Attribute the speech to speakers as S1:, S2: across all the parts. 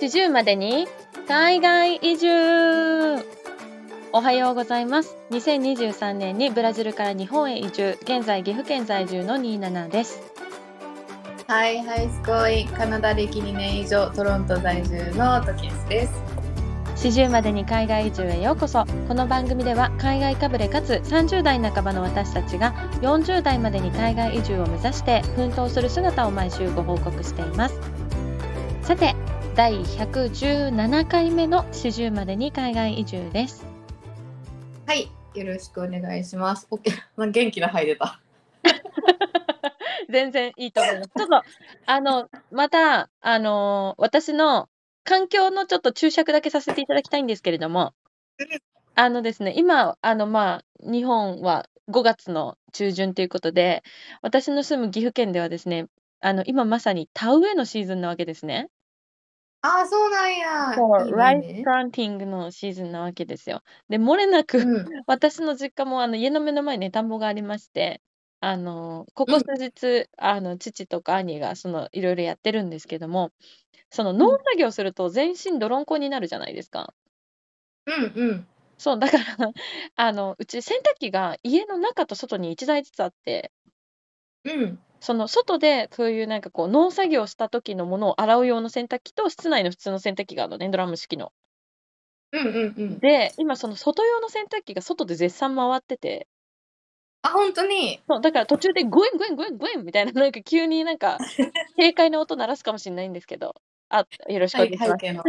S1: 40までに海外移住。おはようございます。2023年にブラジルから日本へ移住。現在岐阜県在住の27です。
S2: はい、ハイスコイカナダ歴2年以上トロント在住のトキエスです。
S1: 40までに海外移住へようこそ。この番組では海外かぶれかつ30代半ばの私たちが40代までに海外移住を目指して奮闘する姿を毎週ご報告しています。さて第117回目の40までに海外移住です
S2: はい、よろしくお願いします。オッケー、元気な入れた。
S1: 全然いいと思います。ちょっと、あの、また、あの私の環境のちょっと注釈だけさせていただきたいんですけれども、あのですね、今、あの、まあ、日本は5月の中旬ということで、私の住む岐阜県ではですね、あの、今まさに田植えのシーズンなわけですね。
S2: あー、そうなんや。
S1: そう、
S2: いいね
S1: ライスプランティングのシーズンなわけですよ。で、漏れなく、
S2: うん、
S1: 私の実家もあの家の目の前に田んぼがありまして、あのここ数日、あの父とか兄がそのいろいろやってるんですけども、その農作業すると全身泥んこになるじゃないですか。
S2: うん、うん。
S1: そう、だから、あのうち洗濯機が家の中と外に1台ずつあって、
S2: うん、
S1: その外でそういうなんかこう農作業した時のものを洗う用の洗濯機と室内の普通の洗濯機があるのね、ドラム式の。
S2: うん、うん、うん。
S1: で、今その外用の洗濯機が外で絶賛回ってて、
S2: あ、本当に？
S1: そう、だから途中でグイングイングイングインみたいな、なんか急になんか 軽快な音鳴らすかもしれないんですけど、あ、よろしくお
S2: はい、
S1: 願いします。
S2: 背景の。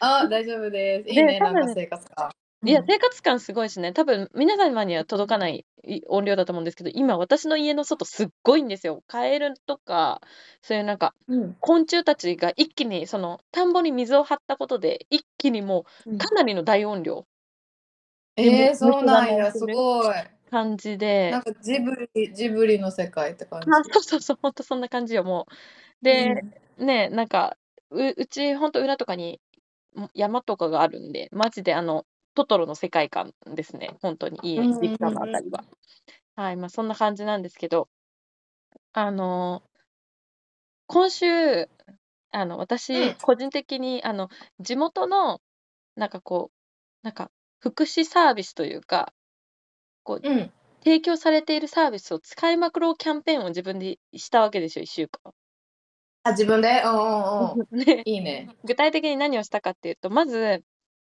S2: あ、大丈夫です。いい
S1: で
S2: ね、なんか生活感。
S1: いや、
S2: うん
S1: 生活感すごいですね。多分皆様には届かないい音量だと思うんですけど、今私の家の外すっごいんですよ。カエルとか、そういうなんか
S2: うん、
S1: 昆虫たちが一気にその田んぼに水を張ったことで、一気にも
S2: う
S1: かなりの大音量
S2: えー、そうなんや、すごい。
S1: 感じで、
S2: なんかジブリ、ジブリの世界って感じ。
S1: あ、そうそうそう、ほんとそんな感じよ、もう。で、ね、なんか、ううちほんと裏とかにも山とかがあるんで、マジであの、トトロの世界観ですね、ほんとに家、
S2: うんうんうん
S1: 実家のあたりは。はい、ま、そんな感じなんですけど、あの、今週、あの、
S2: うん
S1: 私個人的にあの、地元のなんかこう、なんか福祉サービスというか、こう、
S2: うん。
S1: 提供されているサービスを使いまくろうキャンペーンを自分でしたわけですよ、1週間。
S2: あ、自分で？うんうんうん。
S1: で、
S2: いいね。
S1: 具体的に何をしたかっていうと、まず、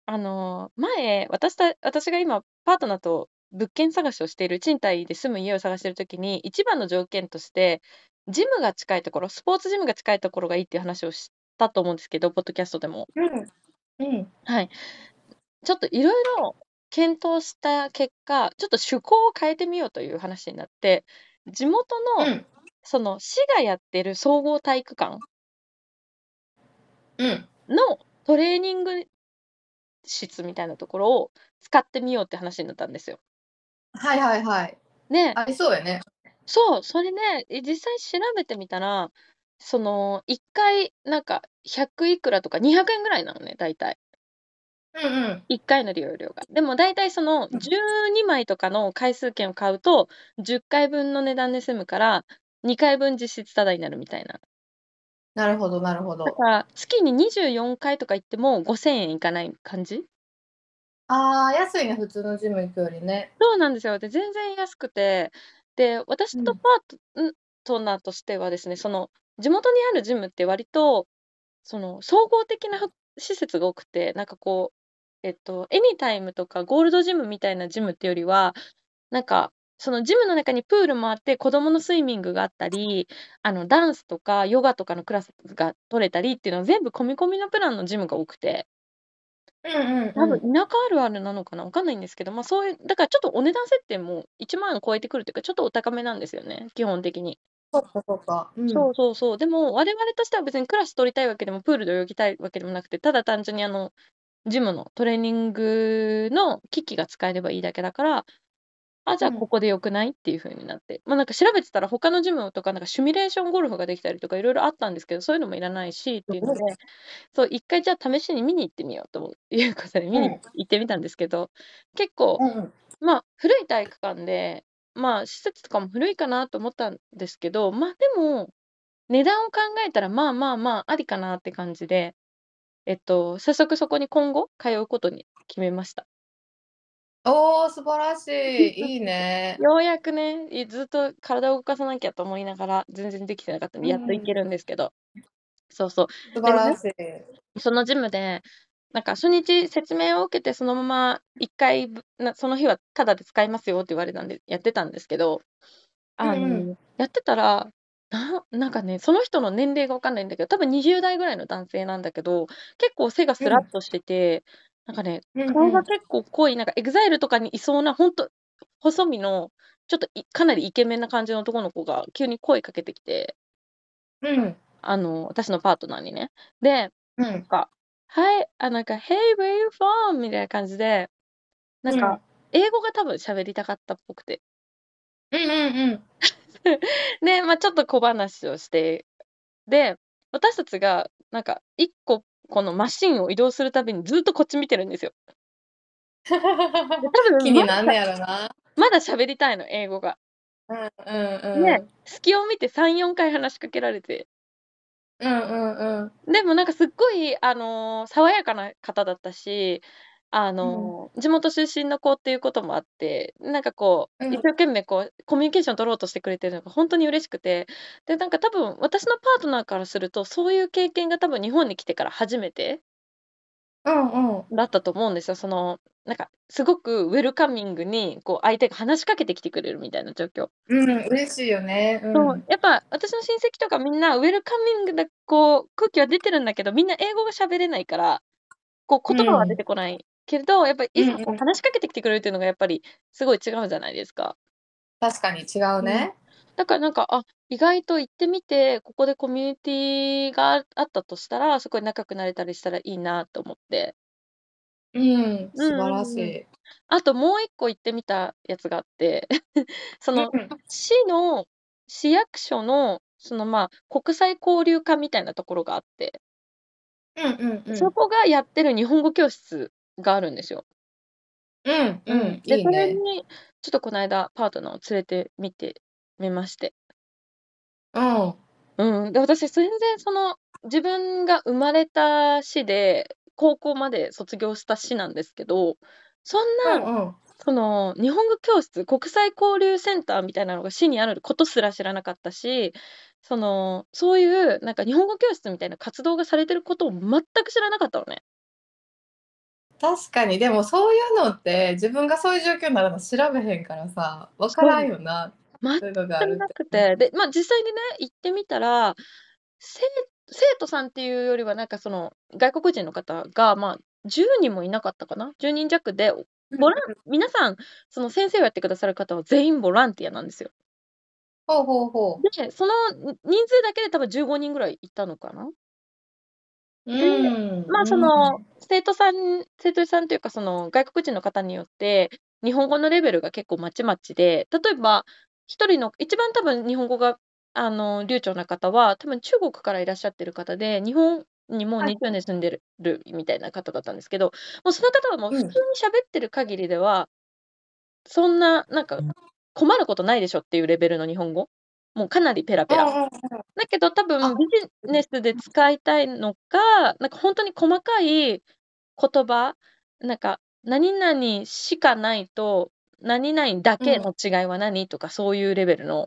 S1: あの、前、私た私が今パートナーと物件探しをしている、賃貸で住む家を探している時に、一番の条件として、ジムが近いところ、スポーツジムが近いところがいいっていう話をしたと思うんですけど、ポッドキャストでも。
S2: うん。うん。
S1: はい。ちょっといろいろ検討した結果、ちょっと趣向を変えてみようという話になって、地元の、
S2: うん。
S1: その市がやってる総合体育館
S2: うん。
S1: のトレーニング室みたいなところを使ってみようって話になったんですよ。
S2: はいはいはい。
S1: で、
S2: ありそうやね。
S1: そう、それね、え実際調べてみたら、その1回なんか100いくらとか200円ぐらいなのね、大体。
S2: うんうん。
S1: 1回の利用料が。でも大体その
S2: うん
S1: 12枚とかの回数券を買うと10回分の値段で済むから2回分実質タダになるみたいな。
S2: なるほどなるほど
S1: だ。から月に24回とか行っても5000円いかない感じ？
S2: ああ、安いね、普通のジム行くよりね。
S1: そうなんですよ。で、全然安くて、で、私と
S2: うん
S1: パートナーとしてはですね、その地元にあるジムって割とその総合的なふ施設が多くて、なんかこう、えっと、エニタイムとかゴールドジムみたいなジムってよりは、なんか、そのジムの中にプールもあって、子供のスイミングがあったり、あのダンスとかヨガとかのクラスが取れたりっていうのは全部込み込みのプランのジムが多くて、
S2: うんうん
S1: 多分田舎あるあるなのかな？わかんないんですけど、まあそういう、だからちょっとお値段設定も1万円超えてくるというか、ちょっとお高めなんですよね、基本的に。
S2: そっかそっか。うん
S1: そうそうそう。でも、我々としては別にクラス取りたいわけでも、プールで泳ぎたいわけでもなくて、ただ単純にあの、ジムのトレーニングの機器が使えればいいだけだから、あ、じゃあ
S2: うん。
S1: ここでよくない？っていう風になって。まあなんか調べてたら他のジムとかなんかシミュレーションゴルフができたりとかいろいろあったんですけど、そういうのもいらないしっていうので、そう、一回じゃあ試しに見に行ってみようということで見に
S2: うん。
S1: 行ってみたんですけど、結構、まあ古い体育館で、まあ施設とかも古いかなと思ったんですけど、まあでも、値段を考えたらまあまあまあありかなって感じで、えっと、早速そこに今後通うことに決めました。
S2: おお、素晴らしい。いいね。
S1: ようやくね、いずっと体を動かさなきゃと思いながら、全然できてなかったんで、やっと行けるんですけど。そうそう。
S2: 素晴らし
S1: い。そのジムで、なんか初日説明を受けて、そのまま1回なその日はタダで使いますよって言われたんで、やってたんですけど、あの、うんうん。やってたら、ななんかね、その人の年齢がわかんないんだけど、多分20代ぐらいの男性なんだけど、結構背がスラッとしてて、なんかね、顔が結構濃い、なんか EXILE とかにいそうな、ほんと、細身の、ちょっといかなりイケメンな感じの男の子が急に声かけてきて、
S2: うん。
S1: あの、私のパートナーにね。で、
S2: う
S1: なんん。か、はい、あ、なんか、Hey, where you from? みたいな感じで、なんか、英語が多分喋りたかったっぽくて。
S2: うんうんうん。
S1: で、ま、ちょっと小話をして、で、私たちがなんか1個このマシンを移動するたびにずっとこっち見てるんですよ。
S2: 多分気になんねやろな。
S1: まだ喋りたいの、英語が。
S2: うんうんうん。
S1: で、隙を見て3、4回話しかけられて。
S2: うんうんうん。
S1: でもなんかすっごい、あの、爽やかな方だったし、あの、地元出身の子っていうこともあって、なんかこう、一生懸命こう、コミュニケーション取ろうとしてくれてるのがほんとに嬉しくて、で、なんか多分私のパートナーからすると、そういう経験が多分日本に来てから初めて
S2: うんうん。
S1: だったと思うんですよ。その、なんかすごくウェルカミングに、こう相手が話しかけてきてくれるみたいな状況。
S2: うん、嬉しいよね。う
S1: そう、やっぱ私の親戚とかみんなウェルカミングなこう、空気は出てるんだけど、みんな英語が喋れないから、こう言葉は出てこないけど、やっぱりいざこう話しかけてきてくれるっていうのがやっぱりすごい違うじゃないですか。
S2: 確かに違うね。
S1: だからなんか、あ、意外と行ってみて、ここでコミュニティがあったとしたら、そこで仲良くなれたりしたらいいなと思って。
S2: うん、素晴らしい。
S1: あともう一個行ってみたやつがあって、その、市の市役所の、その、まあ、国際交流課みたいなところがあって。
S2: うんうんうん。
S1: そこがやってる日本語教室があるんですよ。
S2: うんうん、
S1: で、
S2: いい
S1: それ
S2: ね。
S1: にちょっとこの間パートナーを連れてみてみまして。
S2: うん。
S1: うん、で、私全然その、自分が生まれた市で、高校まで卒業した市なんですけど、そん
S2: う
S1: な、
S2: んうん。
S1: その、日本語教室、国際交流センターみたいなのが市にあることすら知らなかったし、その、そういうなんか日本語教室みたいな活動がされてることを全く知らなかったのね。
S2: 確かに、でもそういうのって、自分がそういう状況になるの調べへんからさ、分からんよな、
S1: 全
S2: そういうのがあ
S1: く
S2: るって。
S1: なくて、で、ま、実際にね、行ってみたら、せ生徒さんっていうよりは、なんかその、外国人の方が、まあ、10人もいなかったかな、10人弱で、ボラン皆さん、その先生をやってくださる方は全員ボランティアなんですよ。
S2: ほうほうほう。
S1: で、その人数だけで多分15人ぐらいいたのかな？
S2: う
S1: で、
S2: ん、
S1: まあ、その、生徒さん生徒さんというか、その、外国人の方によって、日本語のレベルが結構まちまちで、例えば、1人の一番多分日本語が、あの、流暢な方は、多分中国からいらっしゃってる方で、日本にもう20年住んでるみたいな方だったんですけど、もうその方はもう普通に喋ってる限りでは、そんな、なんか、困ることないでしょっていうレベルの日本語。もうかなりペラペラ。だけど多分ビジネスで使いたいのか、なんかほんとに細かい言葉、なんか、何々しかないと、何々だけの違いは何とかそういうレベルの。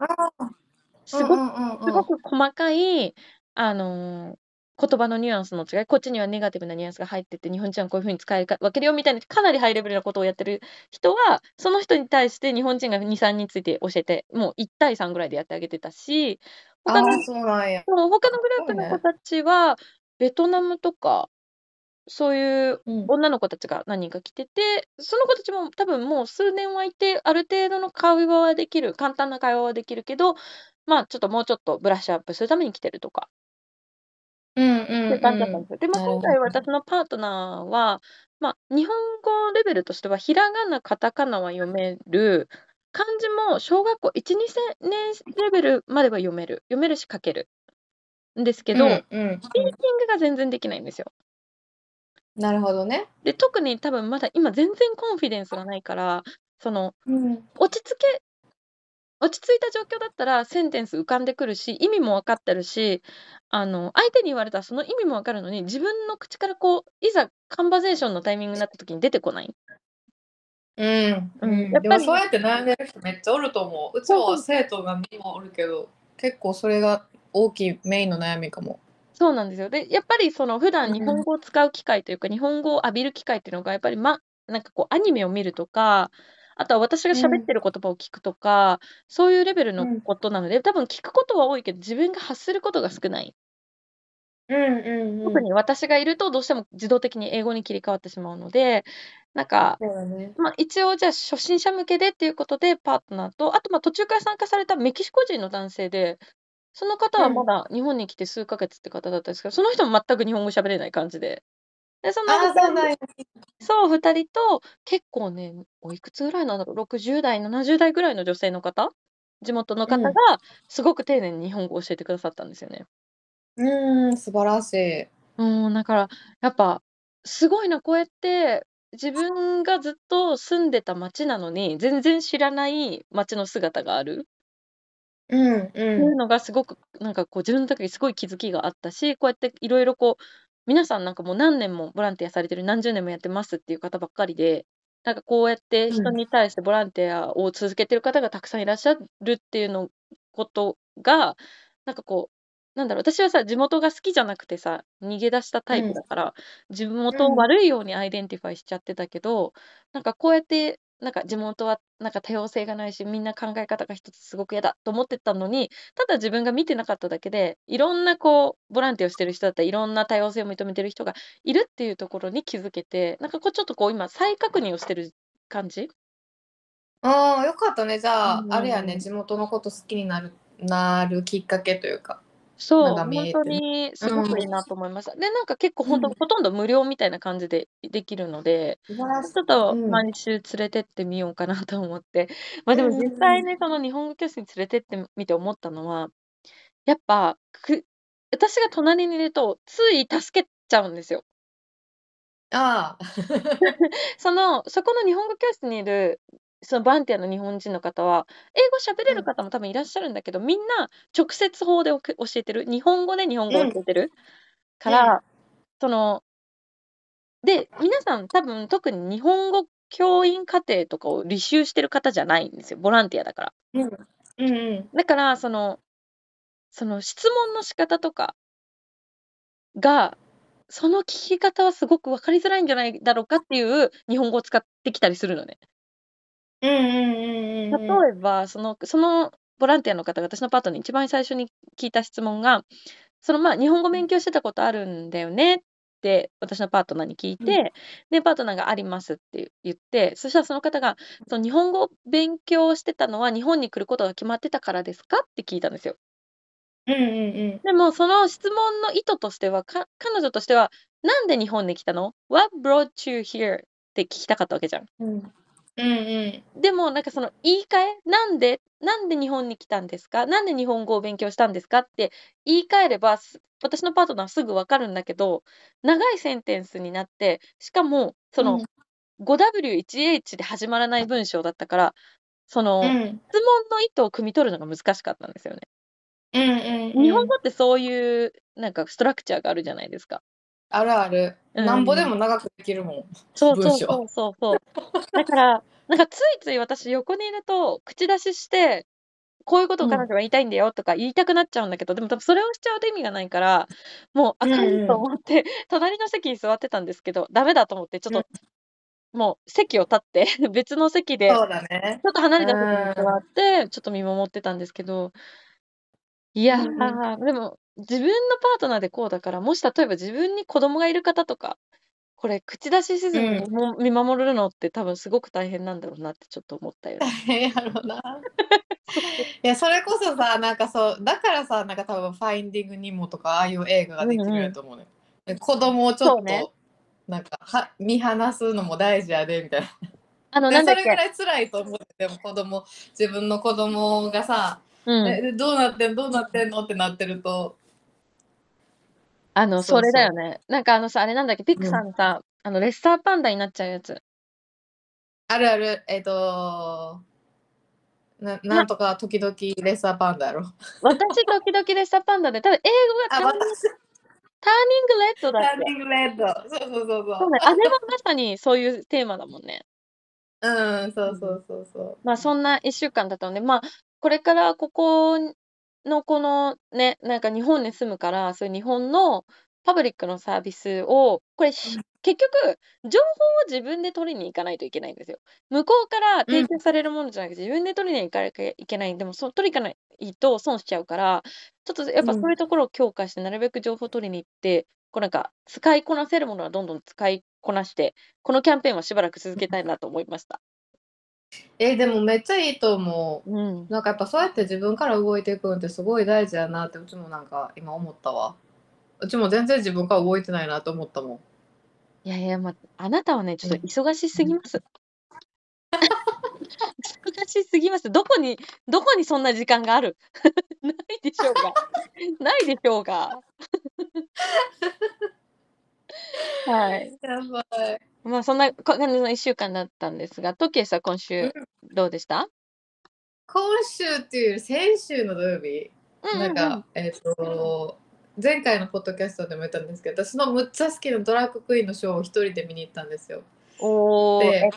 S1: すごすごく細かい、あの、言葉のニュアンスの違い、こっちにはネガティブなニュアンスが入ってて、日本人はこういう風に使いか分けるよみたいな、かなりハイレベルなことをやってる人は、その人に対して日本人が2、3人ついて教えて、もう1対3ぐらいでやってあげてたし、他の
S2: そう
S1: 他のグループの子たちは、ベトナムとか、そういう女の子たちが何人か来てて、その子たちも多分もう数年はいて、ある程度の会話はできる、簡単な会話はできるけど、まあ、ちょっともうちょっとブラッシュアップするために来てるとか。
S2: うん
S1: っていう感じだったんですよ。で、ま、今回私のパートナーは、ま、日本語レベルとしては、ひらがな、カタカナは読める、漢字も小学校1、2せ年レベルまでは読める。読めるし書ける。んですけど、
S2: うんうん、
S1: スピーキングが全然できないんですよ。
S2: なるほどね。
S1: で、特に多分まだ今全然コンフィデンスがないから、その、
S2: うん。
S1: 落ち着け落ち着いた状況だったらセンテンス浮かんでくるし、意味も分かってるし、あの、相手に言われたらその意味も分かるのに、自分の口からこう、いざカンバゼーションのタイミングになった時に出てこない。
S2: うん、
S1: う
S2: うんん、
S1: やっぱり
S2: そうやって悩んでる人めっちゃおると思う。うちも生徒がにもおるけど、結構それが大きいメインの悩みかも。
S1: そうなんですよ。で、やっぱりその普
S2: うん
S1: 段日本語を使う機会というか、日本語を浴びる機会っていうのが、やっぱりま、なんかこうアニメを見るとか、あとは私が喋ってる言葉を聞くとか、そういうレベルの
S2: うん
S1: ことなので、多分聞くことは多いけど、自分が発することが少ない。
S2: うんうんうん。
S1: 特に私がいるとどうしても自動的に英語に切り替わってしまうので、なんか、
S2: ね。
S1: まあ、一応じゃあ初心者向けでっていうことでパートナーと、あとまあ途中から参加されたメキシコ人の男性で、その方はまだ日本に来て数ヶ月って方だったんですけど、その人も全く日本語喋れない感じで。で、その
S2: ああ、そうなんや。
S1: そう、二人と、結構ね、おいくつぐらいなんだろう、60代、70代ぐらいの女性の方、地元の方が
S2: うん、
S1: すごく丁寧に日本語を教えてくださったんですよね。
S2: うーん、素晴らしい。
S1: うん、だから、やっぱ、すごいな、こうやって、自分がずっと住んでた町なのに、全然知らない町の姿がある。
S2: うん
S1: っていう
S2: うん。
S1: のがすごく、なんかこう自分の時にすごい気づきがあったし、こうやっていろいろこう、皆さんなんかもう何年もボランティアされてる、何十年もやってますっていう方ばっかりで、なんかこうやって人
S2: うん。
S1: に対してボランティアを続けてる方がたくさんいらっしゃるっていうのことが、なんかこう、なんだろう、私はさ、地元が好きじゃなくてさ、逃げ出したタ
S2: うん。
S1: イプだから、地
S2: うん。
S1: 元を悪いように identify しちゃってたけど、なんかこうやって、なんか地元はなんか多様性がないし、みんな考え方が一つすごく嫌だと思ってたのに、ただ自分が見てなかっただけで、いろんなこう、ボランティアをしてる人だったり、いろんな多様性を認めてる人がいるっていうところに気づけて、なんかこうちょっとこう今再確認をしてる感じ？
S2: ああ、よかったね。じ
S1: う
S2: ゃあ、あれやね、
S1: ん。
S2: 地元のこと好きになるなるきっかけというか、
S1: そう、本当。にす
S2: うん。
S1: ごくいいなと思いました。で、なんか結構
S2: うん。
S1: 本当ほとんど無料みたいな感じでできるので。ちょっと
S2: うん。
S1: 毎週連れてってみようかなと思って。ま、でも
S2: うんうん。
S1: 実際ね、その日本語教室に連れてってみて思ったのは、やっぱ、く私が隣にいると、つい助けちゃうんですよ。
S2: ああ。
S1: その、そこの日本語教室にいる、そのボランティアの日本人の方は、英語喋れる
S2: うん。
S1: 方も多分いらっしゃるんだけど、みんな直接法で教えてる。日本語で日本語
S2: うん。
S1: を教えてるか
S2: うん。
S1: ら、そので、皆さん多分特に日本語教員課程とかを履修してる方じゃないんですよ、ボランティアだから。
S2: うん。うんうん。
S1: だから、そのその質問の仕方とかが、その聞き方はすごく分かりづらいんじゃないだろうかっていう日本語を使ってきたりするのね。
S2: うんうんうんうんうん。
S1: 例えば、そのそのボランティアの方が私のパートナーに一番最初に聞いた質問が、その、ま、日本語勉強してたことあるんだよねって私のパートナーに聞い
S2: うん。
S1: て、で、パートナーがありますって言って、そしたらその方が、その日本語を勉強してたのは日本に来ることが決まってたからですかって聞いたんですよ。
S2: うんうんうん。
S1: でも、その質問の意図としては、か彼女としては、なんで日本に来たの ?What brought you here? って聞きたかったわけじゃん。
S2: うん。うんうん。
S1: でも、なんかその言い換え、なんでなんで日本に来たんですか？なんで日本語を勉強したんですかって言い換えれば、す私のパートナーはすぐ分かるんだけど、長いセンテンスになって、しかも、そうの
S2: ん。
S1: 5W1H で始まらない文章だったから、そうの、
S2: ん。
S1: 質問の意図を汲み取るのが難しかったんですよね。
S2: うんうんうん。
S1: 日本語ってそういう、なんかストラクチャーがあるじゃないですか。
S2: あるある。
S1: うん。
S2: なんぼでも長くできるもん、
S1: そう。そうそうそうそう。だから、なんかついつい私横にいると、口出しして、こういうことを
S2: うん。
S1: 彼女は言いたいんだよとか言いたくなっちゃうんだけど、でも多分それをしちゃうと意味がないから、もうあ
S2: うん
S1: かんと
S2: うん。
S1: 思って、隣の席に座ってたんですけど、ダメだと思ってちょっ
S2: うん。
S1: と、もう席を立って 別の席で、
S2: そうだね。
S1: ちょっと離
S2: う
S1: れた席に座
S2: ん。
S1: って、ちょっと見守ってたんですけど、いうや
S2: んうん。
S1: ー、でも、自分のパートナーでこうだから、もし例えば自分に子供がいる方とか、これ口出しせずにも見守るのって多分すごく大変なんだろうなってちょっと思ったよ
S2: 大
S1: ね。
S2: 変やろな。
S1: そうそう。
S2: いや、それこそさ、なんかそう、だからさ、なんか多分ファインディングニモとか、ああいう映画が
S1: う
S2: できるん
S1: んうん。
S2: やと思うね。で子供をちょっ
S1: そうね。
S2: と、なんか、は見放すのも大事やで、みたいな。
S1: あの、
S2: で、
S1: なんだっ
S2: れぐらい辛いと思う。でも子供、自分の子供がさ、
S1: うん。
S2: え、でどうなってんどうなってんのってなってると。
S1: あの、
S2: そ
S1: そうれだよ
S2: そう。
S1: ね。なんかあのさ、あれなんだっけ、ピク
S2: うん。
S1: さんさ、あの、レッサーパンダになっちゃうやつ。
S2: あるある、えっと、ななんとか時々レッサーパンダやろ。
S1: 私、時々レッサーパンダで、ただ英語が
S2: あ、
S1: ターニング
S2: 私、
S1: ターニングレッドだっ
S2: ーニングレッド。そうそうそう
S1: そう
S2: そ
S1: ね、あれもまさにそういうテーマだもんね。
S2: う。うん、そうそうそうそう。
S1: まあそんな1週間だったので、まあこれからここのこのね、なんか日本に住むから、そういう日本のパブリックのサービスを、これし結局、情報を自分で取りに行かないといけないんですよ。向こうから提供されるものじゃなくて、自分で取りに行かなきゃいけない。でも、そう取りに行かないと損しちゃうから、ちょっとやっぱそういうところを強化して、なるべく情報を取りに行って、こうなんか使いこなせるものはどんどん使いこなして、このキャンペーンはしばらく続けたいなと思いました。
S2: え、でもめっちゃいいと思う。
S1: うん。
S2: なんかやっぱそうやって自分から動いていくのってすごい大事やなってうちもなんか今思ったわ。うちも全然自分から動いてないなと思ったもん。
S1: いやいや、まあ、あなたはね、ちょっと忙しすぎます。忙しすぎます。どこに、どこにそんな時間がある？ないでしょうが。ないでしょうが。はい。
S2: やばい。
S1: まあ、そんな感じの1週間だったんですが、トキエさん、今週どうでした？
S2: 今週っていう先週の土曜日、
S1: うんうんうん
S2: なんか、えっ、と、前回のポッドキャストでも言ったんですけど、私のむっちゃ好きなドラッグクイーンのショーを一人で見に行ったんですよ。
S1: おー、
S2: で
S1: え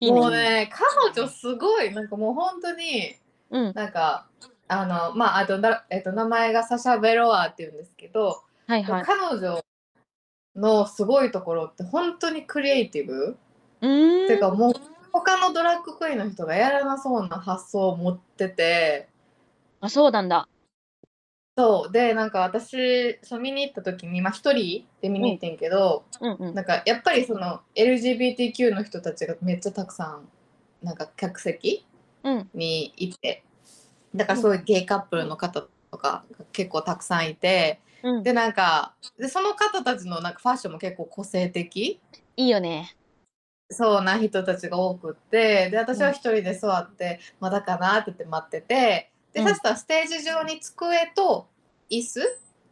S1: いいね。
S2: もうね、彼女すごい、なんかもう本当に、
S1: うん。
S2: なんか、あの、まあ、あとだ、えっ、と、名前がサシャ・ベロワーっていうんですけど、
S1: はいはい。
S2: 彼女のすごいところって本当にクリエイティブ、
S1: うーん。
S2: てかもう他のドラッグクイーンの人がやらなそうな発想を持ってて
S1: あ、そうなんだ。
S2: そうでなんか私そう見に行った時にまあ一人で見に行ってんけど、
S1: うんうん。
S2: なんかやっぱりその LGBTQ の人たちがめっちゃたくさんなんか客席
S1: うん。
S2: にいてだからそういうゲイカップルの方とかが結構たくさんいて
S1: うん。
S2: でなんかでその方たちのなんかファッションも結構個性的
S1: いいよね。
S2: そうな人たちが多くってで私は一人で座って、まだかなって言って待っててで、
S1: うん
S2: そしたらステージ上に机と椅子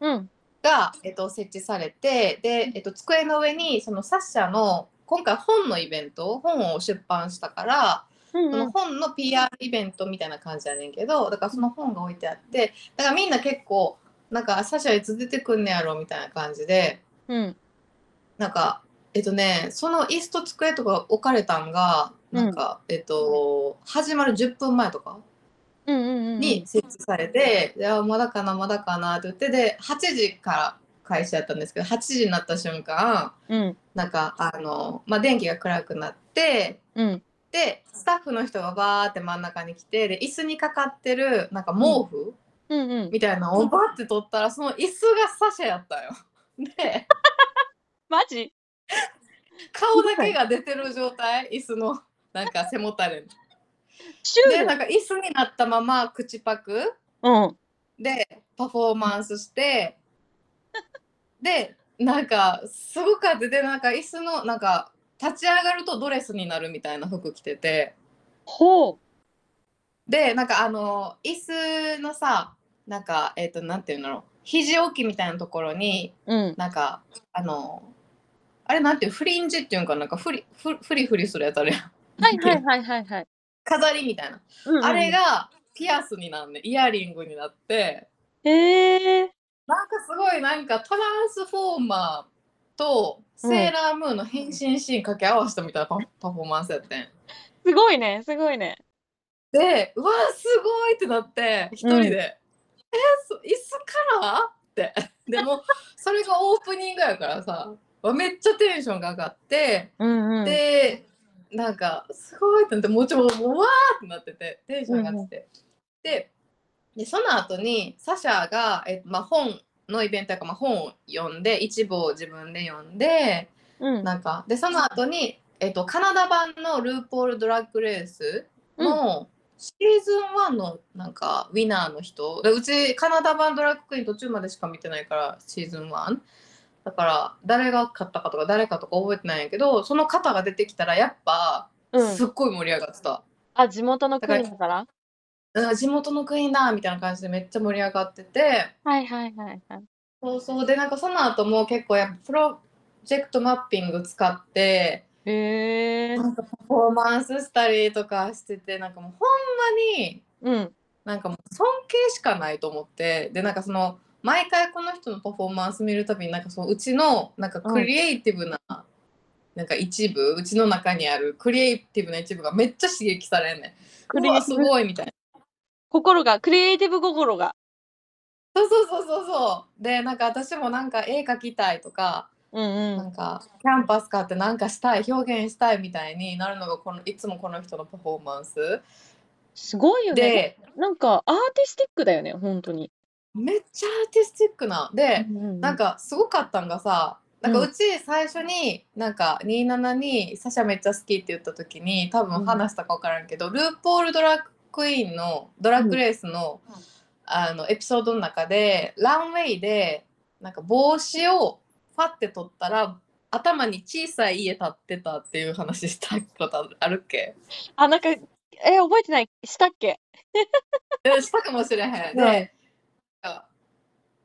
S1: うん。
S2: が、えっと、設置されてで、えっと、机の上にそのサッシャの今回本のイベント本を出版したから、その。本の PR イベントみたいな感じやねんけどだからその本が置いてあってだからみんな結構なんかサッシャいつ出てくんねやろみたいな感じで
S1: うん。
S2: なんかえっとねその椅子と机とか置かれたんがなんか、えっと始まる10分前とか。に設置されて、であまだかなまだかなって言ってで8時から開始やったんですけど8時になった瞬間
S1: うん。
S2: なんかあの、まあ、電気が暗くなって
S1: うん。
S2: でスタッフの人がバーって真ん中に来てで椅子にかかってるなんか毛布
S1: うんうん。
S2: みたいなのをバて取ったらその椅子がサシャやったよ。で
S1: マジ？
S2: 顔だけが出てる状態？椅子のなんか背もたれでなんか椅子になったまま口パク
S1: うん。
S2: でパフォーマンスしてでなんかすごかったでなんか椅子のなんか立ち上がるとドレスになるみたいな服着てて
S1: ほう。
S2: でなんかあの椅子のさなんかえっ、となんていうんだろう肘置きみたいなところに
S1: うん。
S2: なんかあのあれなんていうフリンジっていうんかななんかフリフフリフリするやつあれやん
S1: はいはいはいはいはい。
S2: 飾りみたいな、
S1: うんうん
S2: あれ。がピアスになんねイヤリングになって
S1: へえ。
S2: なんかすごいなんかトランスフォーマーとセーラームーンの変身シーン掛け合わせたみたいなパパフォーマンスやってん。
S1: すごいね、すごいね。
S2: でうわすごいってなって一人で「えそ椅子から?」って でもそれがオープニングやからさめっちゃテンションが上がって、
S1: うんうん。
S2: でなんかすごいってなってもうちょっともうわーってなっててテンション上がってて、ででその後にサシャが、えまあ、本のイベントやから、まあ、本を読んで一部を自分で読んで
S1: うん。
S2: なんかでその後にえっとカナダ版のルーポール・ドラッグレースのシーズン1のなんかウィナーの人でうちカナダ版ドラッグクイーン途中までしか見てないからシーズン1だから誰が勝ったかとか誰かとか覚えてないんやけどその方が出てきたらやっぱ
S1: うん。
S2: すっごい盛り上がってた、
S1: あ、地元の国だから？
S2: うん、地元のクイーンだみたいな感じでめっちゃ盛り上がってて。
S1: はいはいはいはい。
S2: そうそう。でなんかその後も結構やっぱプロジェクトマッピング使って
S1: へえ。
S2: なんかパフォーマンスしたりとかしててなんかもうほんまに
S1: うん。
S2: なんかもう尊敬しかないと思ってでなんかその毎回この人のパフォーマンス見るたびになんかそのうちのなんかクリエイティブな、なんか一部うちの中にあるクリエイティブな一部がめっちゃ刺激されんねん。
S1: クリエイティブ
S2: ごいみたいな。
S1: 心が、クリエイティブ心が。
S2: そうそうそうそうそう。でなんか私もなんか絵描きたいとか、
S1: うんう。
S2: なんんかキャンパス買ってなんかしたい表現したいみたいになるのがこのいつもこの人のパフォーマンス
S1: すごいよね。
S2: で
S1: なんかアーティスティックだよね、本当に。
S2: めっちゃアーティスティックなで、
S1: うん
S2: なんかすごかったんがさなんか
S1: うん
S2: うち最初になんか27にサシャめっちゃ好きって言った時に多分話したか分からんけど、ルーポールドラッグクイーンのドラッグレースの,、
S1: うん
S2: あのエピソードの中でランウェイでなんか帽子をファって取ったら頭に小さい家建ってたっていう話したことあるっけ？
S1: あ、なんか、え、覚えてない？したっけ？
S2: えしたかもしれへん。で、あ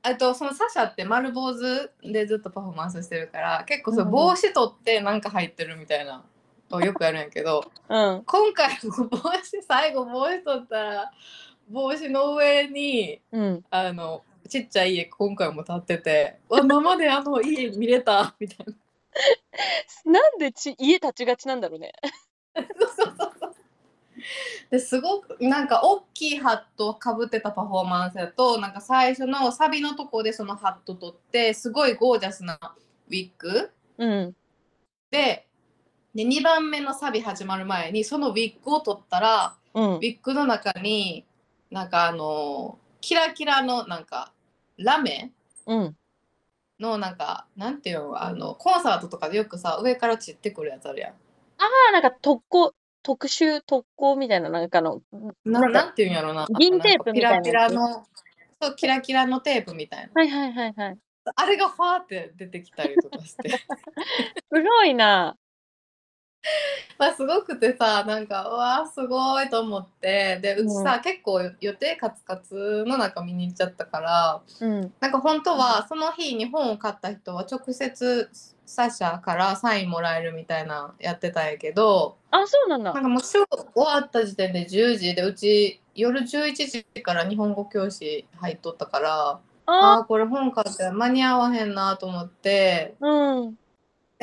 S2: あとそのサシャって丸坊主でずっとパフォーマンスしてるから結構そ帽子取ってなんか入ってるみたいなをよくやるんやけど
S1: うん。
S2: 今回も帽子最後帽子取ったら帽子の上に
S1: うん。
S2: あのちっちゃい家今回も建ってて「わ生であの家見れた」みたいな。
S1: なんでち家建ちがちなんだろうね。
S2: そうそうそうそうですごくなんか大きいハットをかぶってたパフォーマンスだとなんか最初のサビのとこでそのハット取ってすごいゴージャスなウィッグ
S1: うん。
S2: でで2番目のサビ始まる前にそのウィッグを取ったら
S1: うん
S2: ウ。ィッグの中になんかあのキラキラのなんかラメ？
S1: うん。
S2: のなんかなんていうの？あのコンサートとかでよくさ上から散ってくるやつあるやん。
S1: ああ、なんか特攻、特殊特攻みたいな、なんかの、
S2: な
S1: なんか
S2: なんていうんやろな。
S1: 銀テープみたいなやつ？
S2: ピラピラの、そう、キラキラのテープみたいな。
S1: はいはいはいはい。
S2: あれがファーって出てきたりとかして。
S1: すごいな。
S2: まあすごくてさ、なんか、うわーすごいと思って、で、うちさ、結構予定カツカツの中見に行っちゃったから、
S1: うん。
S2: なんか本当はその日に本を買った人は直接サシャからサインもらえるみたいなやってたんやけど、
S1: あ、そうなんだ
S2: なん。かもうショー終わった時点で10時でうち夜11時から日本語教師入っとったからあ
S1: あ
S2: あーこれ本買って間に合わへんなと思って
S1: うん。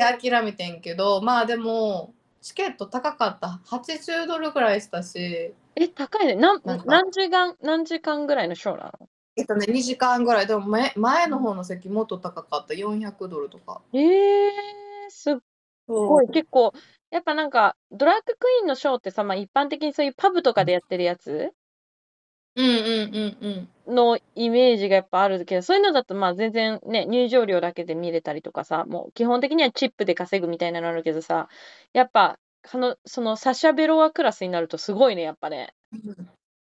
S2: で諦めてんけどまあでもチケット高かった。80ドルぐらいしたし。
S1: え、高いね。なん
S2: なんか。
S1: 何時間、何時間ぐらいのショーなの？
S2: えっとね2時間ぐらい。でも前前の方の席もっと高かった。400ドルとか。
S1: えー、すっご
S2: そ
S1: い。結構、やっぱなんか、ドラッグクイーンのショーってさ、まあ一般的にそういうパブとかでやってるやつ？
S2: うんうんうんうん。
S1: のイメージがやっぱあるけど、そういうのだとまあ全然ね、入場料だけで見れたりとかさ、もう基本的にはチップで稼ぐみたいなのあるけどさ、やっぱ、その、そのサシャベロワクラスになるとすごいね、やっぱね。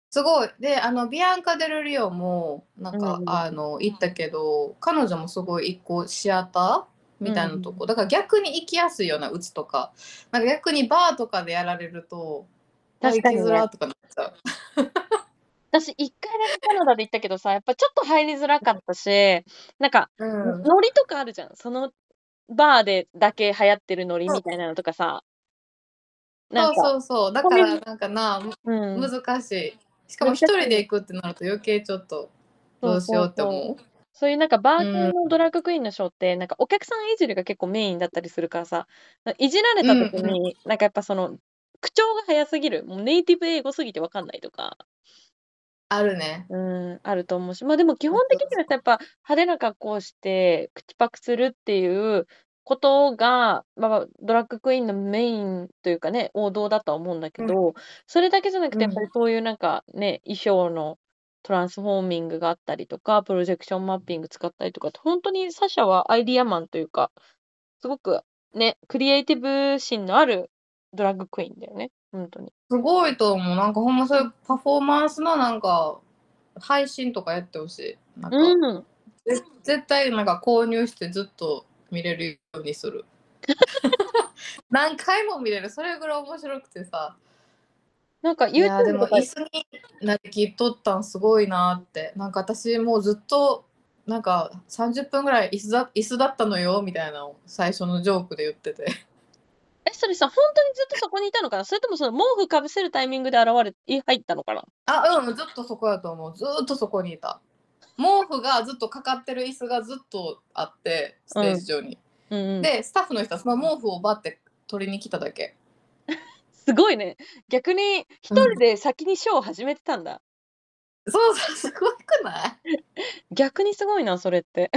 S2: すごい。であのビアンカ・デル・リオもなんか、
S1: うん
S2: あの行ったけど彼女もすごい一個シアターみたいなとこ、
S1: うん
S2: だから逆に行きやすいようなうちとかなんか逆にバーとかでやられると
S1: 確かにね。
S2: 行きづらとかなっちゃう。
S1: 私、一回だけカナダで行ったけどさ、やっぱちょっと入りづらかったし、なんか、
S2: うん
S1: ノリとかあるじゃん。そのバーでだけ流行ってるノリみたいなのとかさ。なんか、
S2: そうそうそうだからなんかな
S1: うん。
S2: 難しいしかも一人で行くってなると余計ちょっとどうしようって思う。
S1: そういうなんかバー系のドラッグクイーンのショーって、なんかお客さんいじりが結構メインだったりするからさ、いじられた時
S2: うん
S1: に、なんかやっぱその、口調が早すぎる。もうネイティブ英語すぎてわかんないとか、
S2: あるね。
S1: うん、あると思うし、まあでも基本的にはさやっぱ派手な格好をして口パクするっていうことが、まあ、ドラッグクイーンのメインというかね、王道だとは思うんだけど、それだけじゃなくて、やっぱりそういうなんかね、衣装のトランスフォーミングがあったりとか、プロジェクションマッピング使ったりとか、本当にサシャはアイディアマンというか、すごくね、クリエイティブ心のあるドラッグクイーンだよね、本当に。
S2: すごいと思う。なんかほんまそういうパフォーマンスのなんか配信とかやってほしい。なんか、
S1: うん。
S2: ぜ絶対なんか購入してずっと見れるようにする。何回も見れる。それぐらい面白くてさ。
S1: なんか
S2: いやで
S1: YouTube とか
S2: も椅子になりきっとったんすごいなって。なんか私もうずっとなんか30分ぐらい椅子だ椅子だったのよみたいなのを最初のジョークで言ってて。
S1: え、それさ、本当にずっとそこにいたのかな？それともその毛布かぶせるタイミングで現れ、い入ったのかな？
S2: あ、うん、ずっとそこやと思う。ずっとそこにいた。毛布がずっとかかってる椅子がずっとあって、ステージ上に。
S1: うんうん。
S2: で、スタッフの人はその毛布をバッて取りに来ただけ。
S1: すごいね。逆に一人で先にショーを始めてたんだ。
S2: そうそう、すごくない？
S1: 逆にすごいな、それって。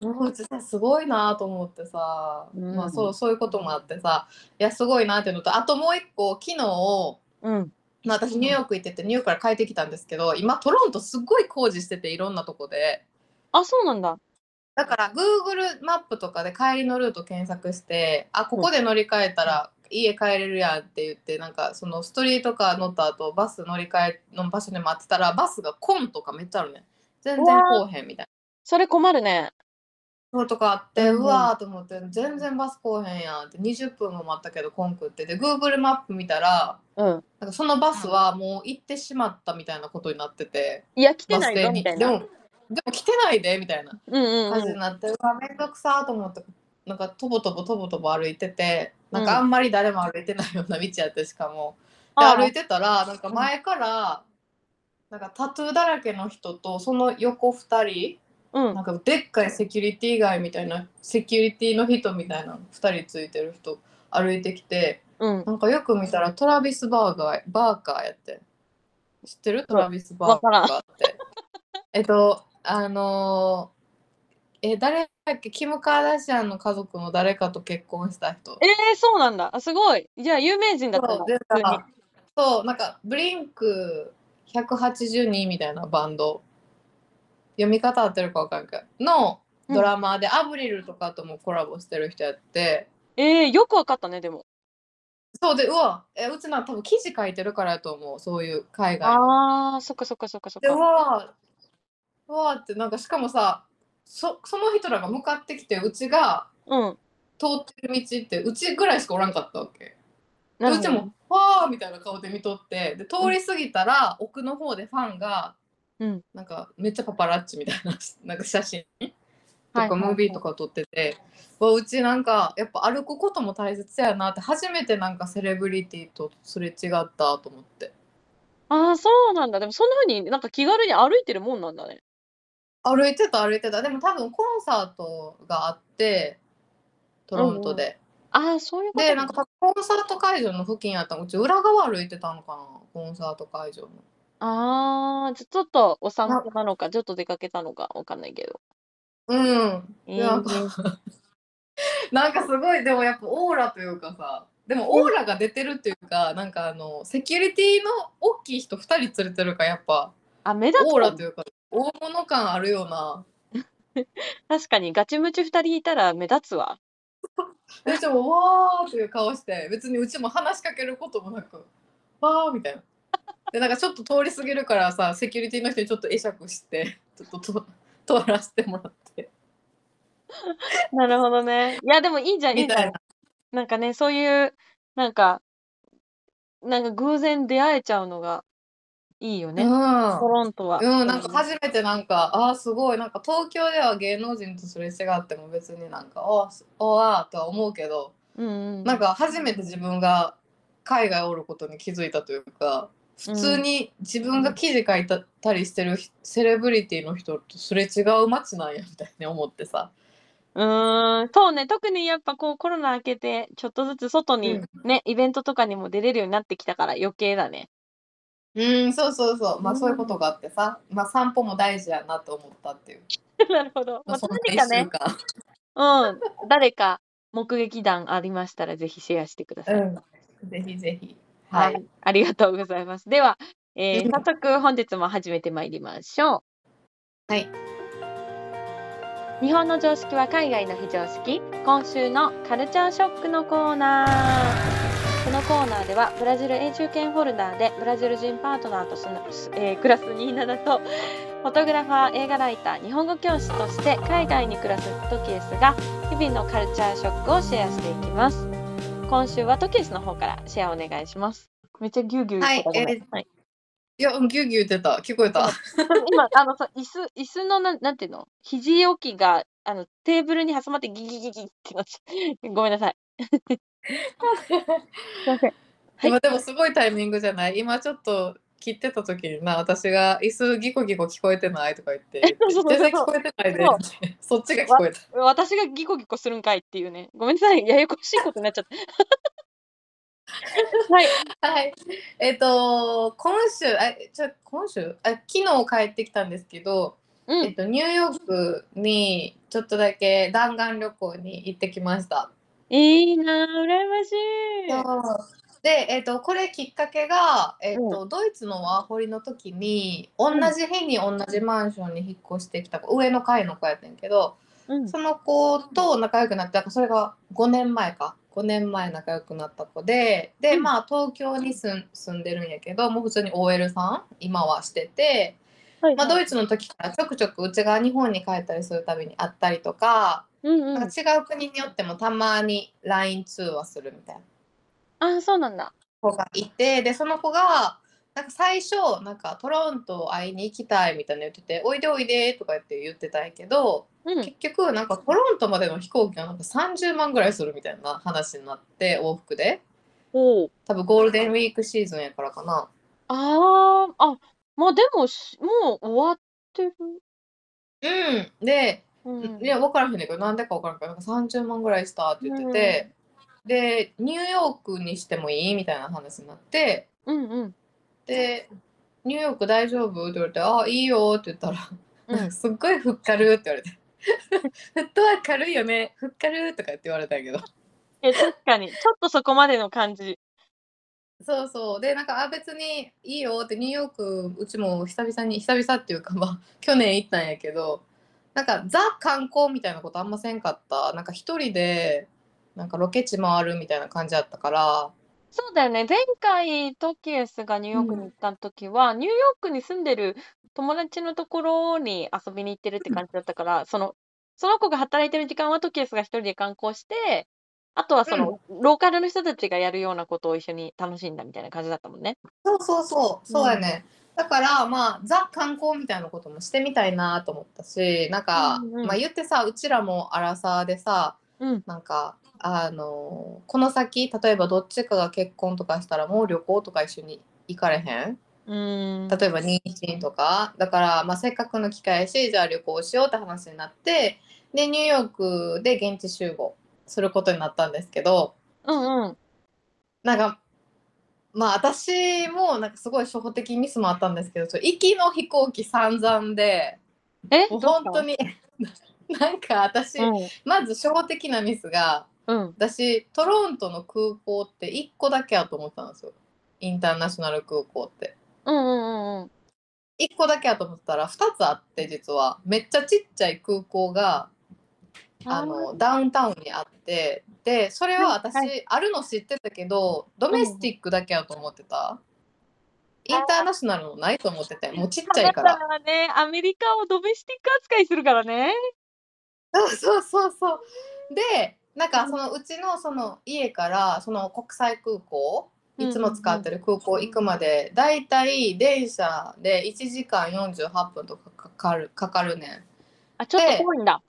S2: もううちさすごいなと思ってさ、
S1: うん
S2: まあそうそういうこともあってさいやすごいなっていうのとあともう一個昨日、
S1: うん。
S2: まあ、私ニューヨーク行っててニューヨークから帰ってきたんですけど今トロントすっごい工事してていろんなとこで
S1: あ、そうなんだ。
S2: だから Google マップとかで帰りのルート検索してあここで乗り換えたら家帰れるやんって言ってなんかそのストリートカー乗った後バス乗り換えの場所で待ってたらバスがコンとかめっちゃあるね全然来おへんみたいな。
S1: それ困るね。
S2: そうとかあって、
S1: うん
S2: うわーと思って全然バス来おへんやんって20分も待ったけどコンクってで Google マップ見たら
S1: うん。
S2: なんかそのバスはもう行ってしまったみたいなことになってて
S1: いや、来てない
S2: バス停に
S1: ぞみたいな。
S2: でもでも来てないでみたいな
S1: うんうん
S2: 感じ
S1: うん。
S2: になって、うわめんどくさーと思ってなんかとぼとぼとぼとぼ歩いててなん
S1: うん
S2: かあんまり誰も歩いてないような道やってしかも。で
S1: ああ
S2: 歩いてたらなんか前からなんかタトゥーだらけの人とその横2人
S1: うん。
S2: なんかでっかいセキュリティガイみたいなセキュリティの人みたいな2人ついてる人歩いてきて
S1: うん。
S2: なんかよく見たらトラビス・バーガーバーカーやって知ってる？トラビス・バーカーって。えっとあのーえ誰だっけ？キム・カーダシアンの家族の誰かと結婚した人。
S1: えー、そうなんだ。あすごい。じゃあ、有名人だったんだ。
S2: そうで
S1: 普通に。
S2: さそうなんかブリンク182みたいなバンド読み方合ってるか分かんないけどのドラマーで、アブリルとかともコラボしてる人やって
S1: えー、よくわかったね、でも。
S2: そうでうわえうちな多分記事書いてるからやと思うそういう海外の。
S1: ああ、そっかそっかそっかそっ
S2: でう
S1: か。
S2: わうわってなんかしかもさそその人らが向かってきてうちが
S1: うん。
S2: 通ってる道ってうちぐらいしかおらんかったわけ。で
S1: なるほど
S2: うちも「わー」みたいな顔で見とってで通り過ぎたら奥の方でファンが
S1: うん。
S2: なんかめっちゃパパラッチみたいな なんか写真とかムービーとか撮ってて、わうちなんかやっぱ歩くことも大切やなって初めてなんかセレブリティとすれ違ったと思って
S1: ああ、そうなんだ。でも、そんな風になんか気軽に歩いてるもんなんだね。
S2: 歩いてた歩いてたでも多分コンサートがあってトロントで、
S1: ああ、そういうこと
S2: でなんかコンサート会場の付近やったのうち裏側歩いてたのかなコンサート会場の。
S1: ああ、じゃちょっとお散歩なのか、ちょっと出かけたのか、わかんないけど。
S2: うん、
S1: えー
S2: なんか なんかすごいでもやっぱオーラというかさでもオーラが出てるっていうか、なんかあのセキュリティの大きい人2人連れてるからやっぱ
S1: あ、目立つ
S2: オーラというか大物感あるような
S1: 確かにガチムチ二人いたら目立つわ。
S2: でうちもわーっていう顔して別にうちも話しかけることもなくわーみたいな。でなんかちょっと通り過ぎるからさセキュリティの人にちょっと会釈して ちょっとと通らせてもらって
S1: なるほどね。いや、でもいいじゃん、いいじゃん
S2: みたいな。
S1: なんかね、そういう、なんか、なんか偶然出会えちゃうのがいいよね。トロントは。
S2: うん、なんか初めてなんか、ああ、すごい、なんか東京では芸能人とすれ違っても別になんか、ああ、おあとは思うけど、
S1: うんうん。
S2: なんか初めて自分が海外おることに気づいたというか、普通に自分が記事書いたたりしてるセレブリティの人とすれ違う街なんやみたいに思ってさ。
S1: うーん、そうね、特にやっぱこうコロナ明けて、ちょっとずつ外に
S2: うん
S1: ね、イベントとかにも出れるようになってきたから余計だね。
S2: うん、そうそうそう。まあそういうことがあってさ、まあ散歩も大事やなと思ったっていう。
S1: なるほど。まあ、
S2: そんな
S1: 何かね
S2: 一週、間。
S1: うん、誰か目撃談ありましたらぜひシェアしてください。
S2: うん。ぜひぜひ。
S1: は
S2: はいい。、
S1: ありがとうございます。では、えー
S2: うん
S1: 早速本日も始めてまいりましょう。
S2: はい。
S1: 日本の常識は海外の非常識今週のカルチャーショックのコーナーこのコーナーではブラジル永住権ホルダーでブラジル人パートナーとすの、えー暮らすニーナだと フォトグラファー映画ライター日本語教師として海外に暮らすトキエスが日々のカルチャーショックをシェアしていきます今週はトキエスの方からシェアお願いしますめっちゃギュウギュウ言ってたごめん
S2: はい
S1: はい
S2: いや、うんギュウギュウ言ってた。聞こえた。
S1: 今、あのさ、椅子、椅子のなん、なんていうの？肘置きが、あの、テーブルに挟まってギギギギってなっちゃう。ごめんなさい。いません。はい
S2: 今でもすごいタイミングじゃない？今ちょっと切ってた時にな私が椅子ギコギコ聞こえてないとか言って 全然聞こえてないでって そっちが聞こえた
S1: 私がギコギコするんかいっていうね。ごめんなさい。ややこしいことになっちゃった。はい。
S2: はいえっ、と今週えちょ今週？あ昨日帰ってきたんですけど、
S1: うん。
S2: えっと、ニューヨークにちょっとだけ弾丸旅行に行ってきました。
S1: いいなぁ、羨ましい。
S2: で、えっと、これきっかけが、えっとドイツのワーホリの時に同じ日に同じマンションに引っ越してきた子上の階の子やってんけど
S1: うん。
S2: その子と仲良くなってそれが5年前か5年前仲良くなった子でで、
S1: うん
S2: まあ東京に住ん住んでるんやけどもう普通に OL さん今はしてて。
S1: はい。
S2: まあ、ドイツの時からちょくちょくうちが日本に帰ったりするたびに会ったりとか,、
S1: うんうん。
S2: なんか違う国によってもたまに LINE 通話するみたいな
S1: あ、そうなんだ。
S2: 子がいてでその子がなんか最初なんかトロント会いに行きたいみたいな言ってて「おいでおいで」とか言って言ってたんやけど
S1: うん。
S2: 結局なんかトロントまでの飛行機がなんか30万ぐらいするみたいな話になって往復で
S1: おう。
S2: 多分ゴールデンウィークシーズンやからかな。
S1: ああ、あ、まあでもし、もう終わってる。
S2: うん、で
S1: うん。
S2: いや、分からへんねんけど、なんでか分からんけど、なんか30万ぐらいしたって言ってて、で、ニューヨークにしてもいい？みたいな話になって、
S1: うんうん。
S2: で、ニューヨーク大丈夫？って言われて、あ、いいよって言ったら、
S1: うん。
S2: すっごいふっかるって言われて、フットワーク軽いよね、ふっかるとかって言われたんやけど、
S1: え、確かに。ちょっとそこまでの感じ。
S2: そうそう、で、なんか、あ、別にいいよって、ニューヨーク、うちも久々に、久々っていうか、まあ、去年行ったんやけど、なんか、ザ観光みたいなことあんませんかった？なんか、一人で、なんかロケ地回るみたいな感じだったから、
S1: そうだよね。前回、トキエスがニューヨークに行った時は、ニューヨークに住んでる友達のところに遊びに行ってるって感じだったから、その、その子が働いてる時間はトキエスが一人で観光して、あとはその、ローカルの人たちがやるようなことを一緒に楽しんだみたいな感じだったもんね。
S2: そうそうそう、そうやね。だから、まあ、ザ観光みたいなこともしてみたいなと思ったし、なんか、
S1: うんうん
S2: まあ言ってさ、うちらもアラサーでさ、
S1: うん。
S2: なんか、あのこの先、例えばどっちかが結婚とかしたら、もう旅行とか一緒に行かれへん？
S1: うーん。
S2: 例えば妊娠とかだから、まあ、せっかくの機会やしじゃあ旅行しようって話になってでニューヨークで現地集合することになったんですけど
S1: うんうん。
S2: なんかまあ私もなんかすごい初歩的ミスもあったんですけど行きの飛行機散々で
S1: え？
S2: 本当に なんか私、
S1: うん。
S2: まず初歩的なミスが
S1: うん。
S2: 私トロントの空港って1個だけやと思ったんですよ。インターナショナル空港って。
S1: うんうんうんうん。
S2: 1個だけやと思ったら2つあって実は。めっちゃちっちゃい空港があのダウンタウンにあって。でそれは私、
S1: はい。
S2: あるの知ってたけどドメスティックだけやと思ってた、インターナショナルのないと思っててもうちっちゃいか
S1: だ
S2: ら
S1: からね、アメリカをドメスティック扱いするからね。
S2: そうそうそうそう。でなんかそのうちのその家からその国際空港いつも使ってる空港行くまでだいたい電車で1時間48分とかかかるかかるねん。
S1: あ、ちょっと遠いんだ。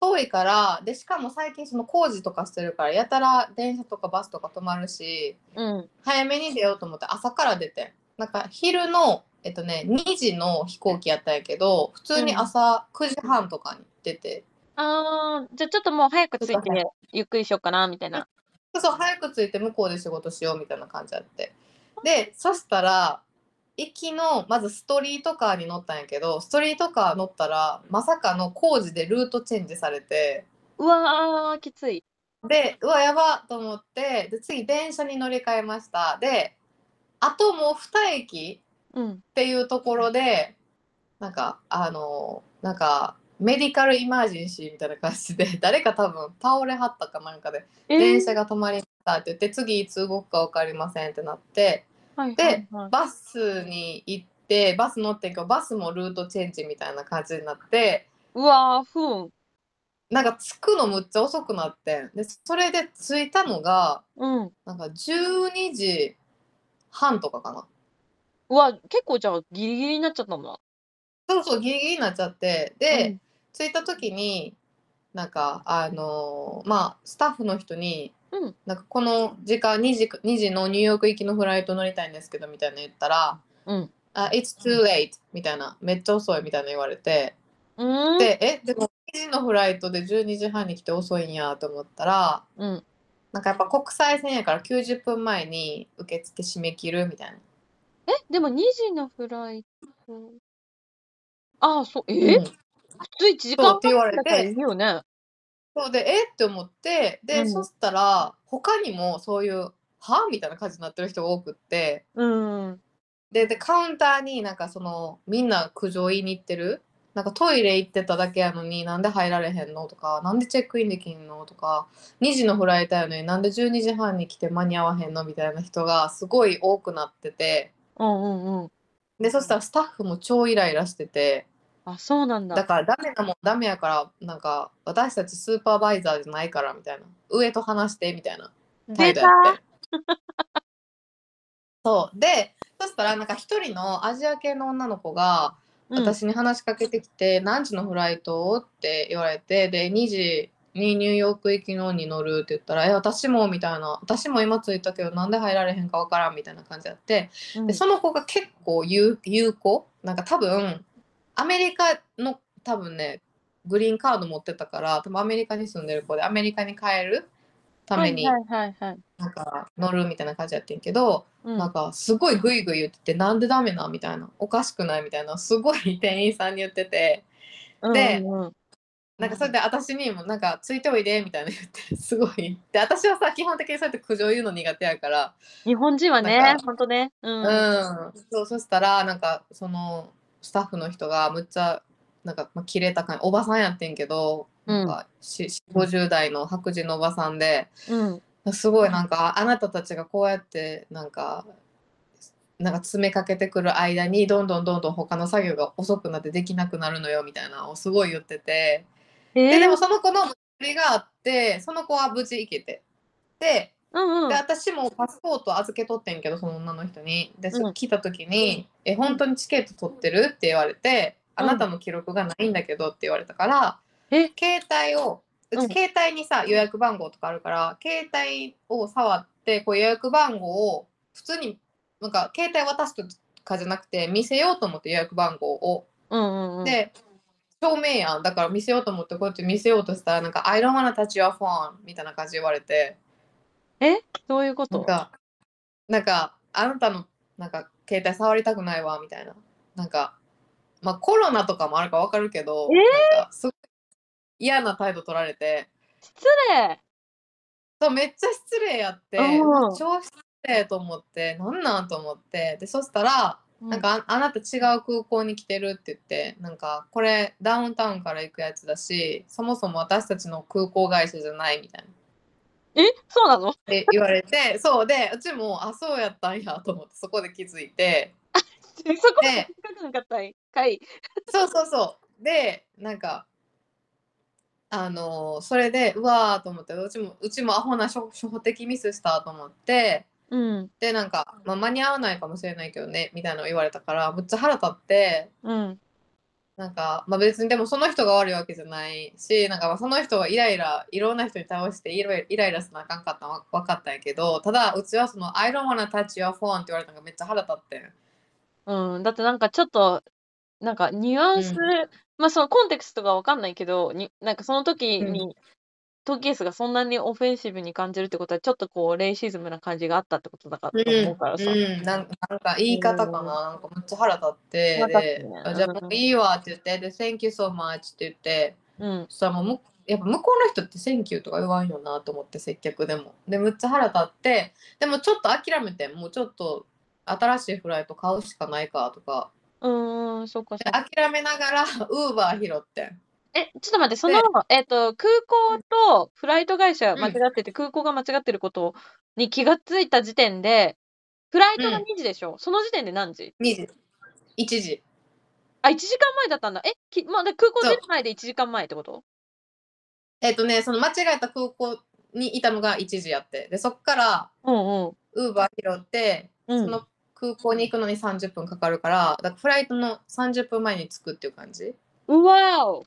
S2: 遠いからでしかも最近その工事とかしてるからやたら電車とかバスとか止まるし
S1: うん。
S2: 早めに出ようと思って朝から出てなんか昼のえっとね2時の飛行機やったんやけど普通に朝9時半とかに出て、
S1: あー、じゃあちょっともう早く着いて、ゆっくりしようかな、みたいな。
S2: そうそう早く着いて向こうで仕事しようみたいな感じあってでそしたら行きのまずストリートカーに乗ったんやけどストリートカー乗ったらまさかの工事でルートチェンジされて。
S1: うわー、きつい。
S2: でうわやばと思ってで次電車に乗り換えましたであともう2駅
S1: うん。
S2: っていうところでなんかあのなんかメディカルイマージェンシーみたいな感じで 誰か多分倒れはったかなんかで
S1: えー
S2: 電車が止まりましたって言って次いつ動くか分かりませんってなって
S1: はい
S2: で
S1: はいはい
S2: バスに行ってバス乗ってんけどバスもルートチェンジみたいな感じになって
S1: うわー、ふん。
S2: なんか着くのむっちゃ遅くなってんでそれで着いたのが
S1: うん。
S2: なんか12時半とかかな。
S1: うわ、結構じゃあギリギリになっちゃったんだ。
S2: そうそう、ギリギリになっちゃって。で、
S1: うん。
S2: 着いた時に、なんか、あのーまあ、スタッフの人に、
S1: うん。
S2: なんかこの時間2時 ,2 時のニューヨーク行きのフライト乗りたいんですけどみたいな言ったら
S1: うん「
S2: あ It's too late」みたいなめっちゃ遅いみたいな言われて。
S1: うーん。
S2: でえでも2時のフライトで12時半に来て遅いんやと思ったら
S1: うん。
S2: なんかやっぱ国際線やから90分前に受付締め切るみたいな。
S1: えでも2時のフライトああそうえ、
S2: うん。
S1: 普通1時間
S2: って言われて。
S1: いいよね。
S2: そうでえ？って思ってで、
S1: うん。
S2: そしたら他にもそういう「は?」みたいな感じになってる人が多くって。
S1: うん。
S2: ででカウンターになんかそのみんな苦情言いに行ってる？なんかトイレ行ってただけやのになんで入られへんの？とかなんでチェックインできんの？とか2時のフライトやのになんで12時半に来て間に合わへんの？みたいな人がすごい多くなってて。
S1: うんうんうん。
S2: でそしたらスタッフも超イライラしてて
S1: あそうなんだ。
S2: だからダメなもんダメやからなんか私たちスーパーバイザーじゃないからみたいな。上と話してみたいな。態度やって。そう。でそしたらなんか一人のアジア系の女の子が
S1: うん。
S2: 私に話しかけてきて「何時のフライト?」って言われてで2時にニューヨーク行きのに乗るって言ったら「え私も」みたいな「私も今着いたけどなんで入られへんかわからん」みたいな感じやって。
S1: うん。
S2: でその子が結構有有効？なんか多分アメリカの多分ねグリーンカード持ってたから多分アメリカに住んでる子でアメリカに帰るために
S1: はいはいはいはい。
S2: なんか乗るみたいな感じやってんけど、
S1: うん。
S2: なんかすごいグイグイ言っててなんでダメなみたいなおかしくないみたいなすごい店員さんに言っててで
S1: うんうん。
S2: なんかそれで私にもなんかついておいでみたいな言ってすごい。で私はさ基本的にそうやって苦情言うの苦手やから。
S1: 日本人はね
S2: なんか
S1: ほんとね。うん。
S2: うん、そうそしたらなんかそのスタッフの人がむっちゃなんか、まあ、切れた感じおばさんやってんけど、なんか4 50代の白人のおばさんで
S1: うん。
S2: すごいなんかあなたたちがこうやってなんかなんか詰めかけてくる間にどんどんどんどん他の作業が遅くなってできなくなるのよみたいなのをすごい言ってて。
S1: えー。
S2: ででもその子の無理があってその子は無事行けて。で
S1: うんうん。
S2: で私もパスポート預けとってんけどその女の人に。で、
S1: うん。
S2: 来た時に「え本当にチケット取ってる?」って言われて「
S1: うん
S2: あなたの記録がないんだけど」って言われたから、
S1: え？
S2: 携帯をう
S1: うん。
S2: ち携帯にさ予約番号とかあるから携帯を触ってこう予約番号を普通になんか携帯渡すとかじゃなくて見せようと思って予約番号を。
S1: うんうんうん。
S2: で証明やんだから見せようと思ってこうやって見せようとしたらなんか「I don't wanna touch your phone」みたいな感じで言われて。
S1: どういうこと？
S2: なんか、なんか、あなたの、なんか、携帯触りたくないわ、みたいな。なんか、まあ、コロナとかもあるかわかるけど、
S1: え
S2: なんか、すごい嫌な態度取られて、
S1: 失礼。
S2: そう、めっちゃ失礼やって、
S1: うん
S2: 超失礼と思って、なんなんと思って、で、そしたら、なんかあ、あなた違う空港に来てるって言って、なんか、これ、ダウンタウンから行くやつだし、そもそも私たちの空港会社じゃないみたいな。
S1: えそうなの？
S2: って言われて、そうで、うちも、あ、そうやったんやと思って、そこで気づいて、
S1: そこま
S2: で
S1: で聞かなかったんかい。
S2: そうそうそう。で、なんか、あのそれで、うわーと思って、うちも、うちもアホな初初歩的ミスしたと思って、
S1: うん。
S2: で、なんか、まあ、間に合わないかもしれないけどね、みたいなの言われたから、むっちゃ腹立って、
S1: うん
S2: なんか、まあ、別にでもその人が悪いわけじゃないし、なんかまあその人がイライラ、いろんな人に倒してイライライライラせなあかんかったのは分かったんやけど、ただ、うちはその、I don't wanna touch your phone って言われたのがめっちゃ腹立ってん。
S1: うん、だってなんかちょっと、なんかニュアンス、
S2: うん
S1: まあそのコンテクストがわかんないけど、になんかその時
S2: うん
S1: に、トーケースがそんなにオフェンシブに感じるってことは、ちょっとこう、レイシズムな感じがあったってことだからと思うからさ。
S2: うん、なんかなんか言い方かな、なんかめっちゃ腹立って、
S1: ね、
S2: あじゃあもういいわって言って、で、Thank you so much って言って、
S1: うん。
S2: そしたらもうむやっぱ向こうの人って Thank you とか言わんよなと思って、接客でも。で、むっちゃ腹立って、でもちょっと諦めて、もうちょっと新しいフライト買うしかないかとか、
S1: うーん、そっか。
S2: 諦めながら Uber 拾ってん。
S1: え、ちょっと待って、その
S2: で、
S1: えっと、空港とフライト会社
S2: うん。
S1: 間違ってて、空港が間違ってることに気がついた時点で、フライトが
S2: うん
S1: 2時でしょ、その時点で何時
S2: ？2時、1時。
S1: あ、1時間前だったんだ。え、きまあ、で空港出る前で1時間前ってこと？
S2: えっ、とね、その間違えた空港にいたのが1時やって、で、そっから
S1: うんうん。
S2: Uber 拾って、
S1: うん。
S2: その空港に行くのに30分かかるから、だからフライトの30分前に着くっていう感じ。
S1: うわお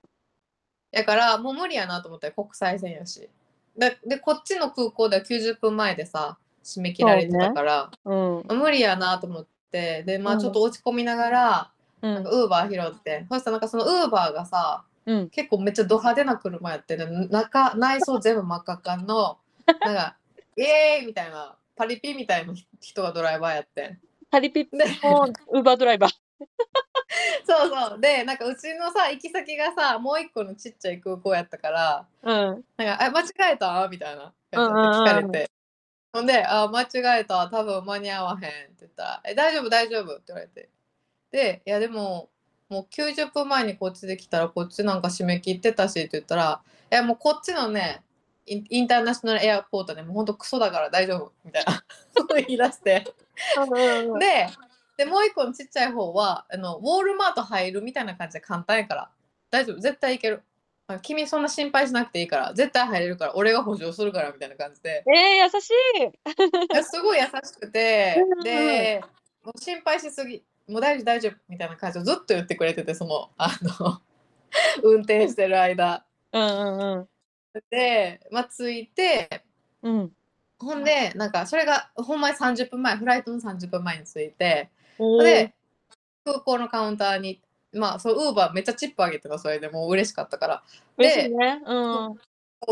S2: だからもう無理やなと思って国際線やし。ででこっちの空港では90分前でさ締め切られてたから、
S1: うん。
S2: 無理やなと思ってでま
S1: うん
S2: あちょっと落ち込みながら、
S1: うん
S2: なんか。ウーバー拾ってそしたらなんかそのウーバーがさ
S1: うん。
S2: 結構めっちゃド派手な車やってで中内装全部真っ赤っかの なんかイエーイみたいなパリピみたいな人がドライバーやって
S1: パリピッ
S2: で
S1: のウーバードライバー。
S2: そうそう。でなんかうちのさ行き先がさもう一個のちっちゃい空港やったから
S1: うん。
S2: なんか「え間違えた?」みたいな聞かれて、ほんで「あ間違えた。多分間に合わへん」って言ったら「え大丈夫？大丈夫」って言われて。でいやでももう90分前にこっちで来たらこっちなんか締め切ってたしって言ったら「いやもうこっちのねインインターナショナルエアポートでもうほんとクソだから大丈夫」みたいなこ と言い出して。
S1: うん。
S2: ででもう一個のちっちゃい方はあのウォールマート入るみたいな感じで簡単やから。大丈夫。絶対いける。あ君そんな心配しなくていいから。絶対入れるから。俺が補助するからみたいな感じで。
S1: えー、優しい。
S2: ですごい優しくて。でもう心配しすぎ。もう大丈夫大丈夫みたいな感じをずっと言ってくれててそのあの 運転してる間。
S1: うんうんうん。
S2: で、まあ、着いて
S1: うん。
S2: ほんでなんかそれがほんまに30分前フライトの30分前に着いてで空港のカウンターにまあそうウーバーめっちゃチップあげてたそれで。もう嬉しかったから。
S1: 嬉しいね。う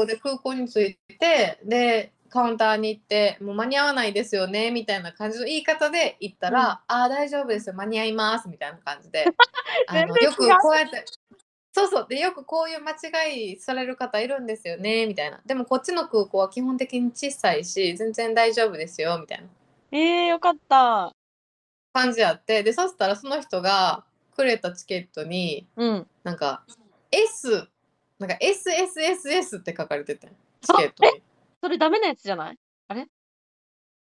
S1: ん。
S2: で空港に着いてでカウンターに行ってもう間に合わないですよねみたいな感じの言い方で言ったら、
S1: うん。
S2: ああ大丈夫ですよ間に合いますみたいな感じで。あのよくこうやってそうそうでよくこういう間違いされる方いるんですよねみたいな。でもこっちの空港は基本的に小さいし全然大丈夫ですよみたいな。
S1: えー、よかった。
S2: 感じやってでそしたらその人がくれたチケットに
S1: うん。
S2: なんか S なんか SSSS って書かれててチケットに。
S1: それダメなやつじゃない？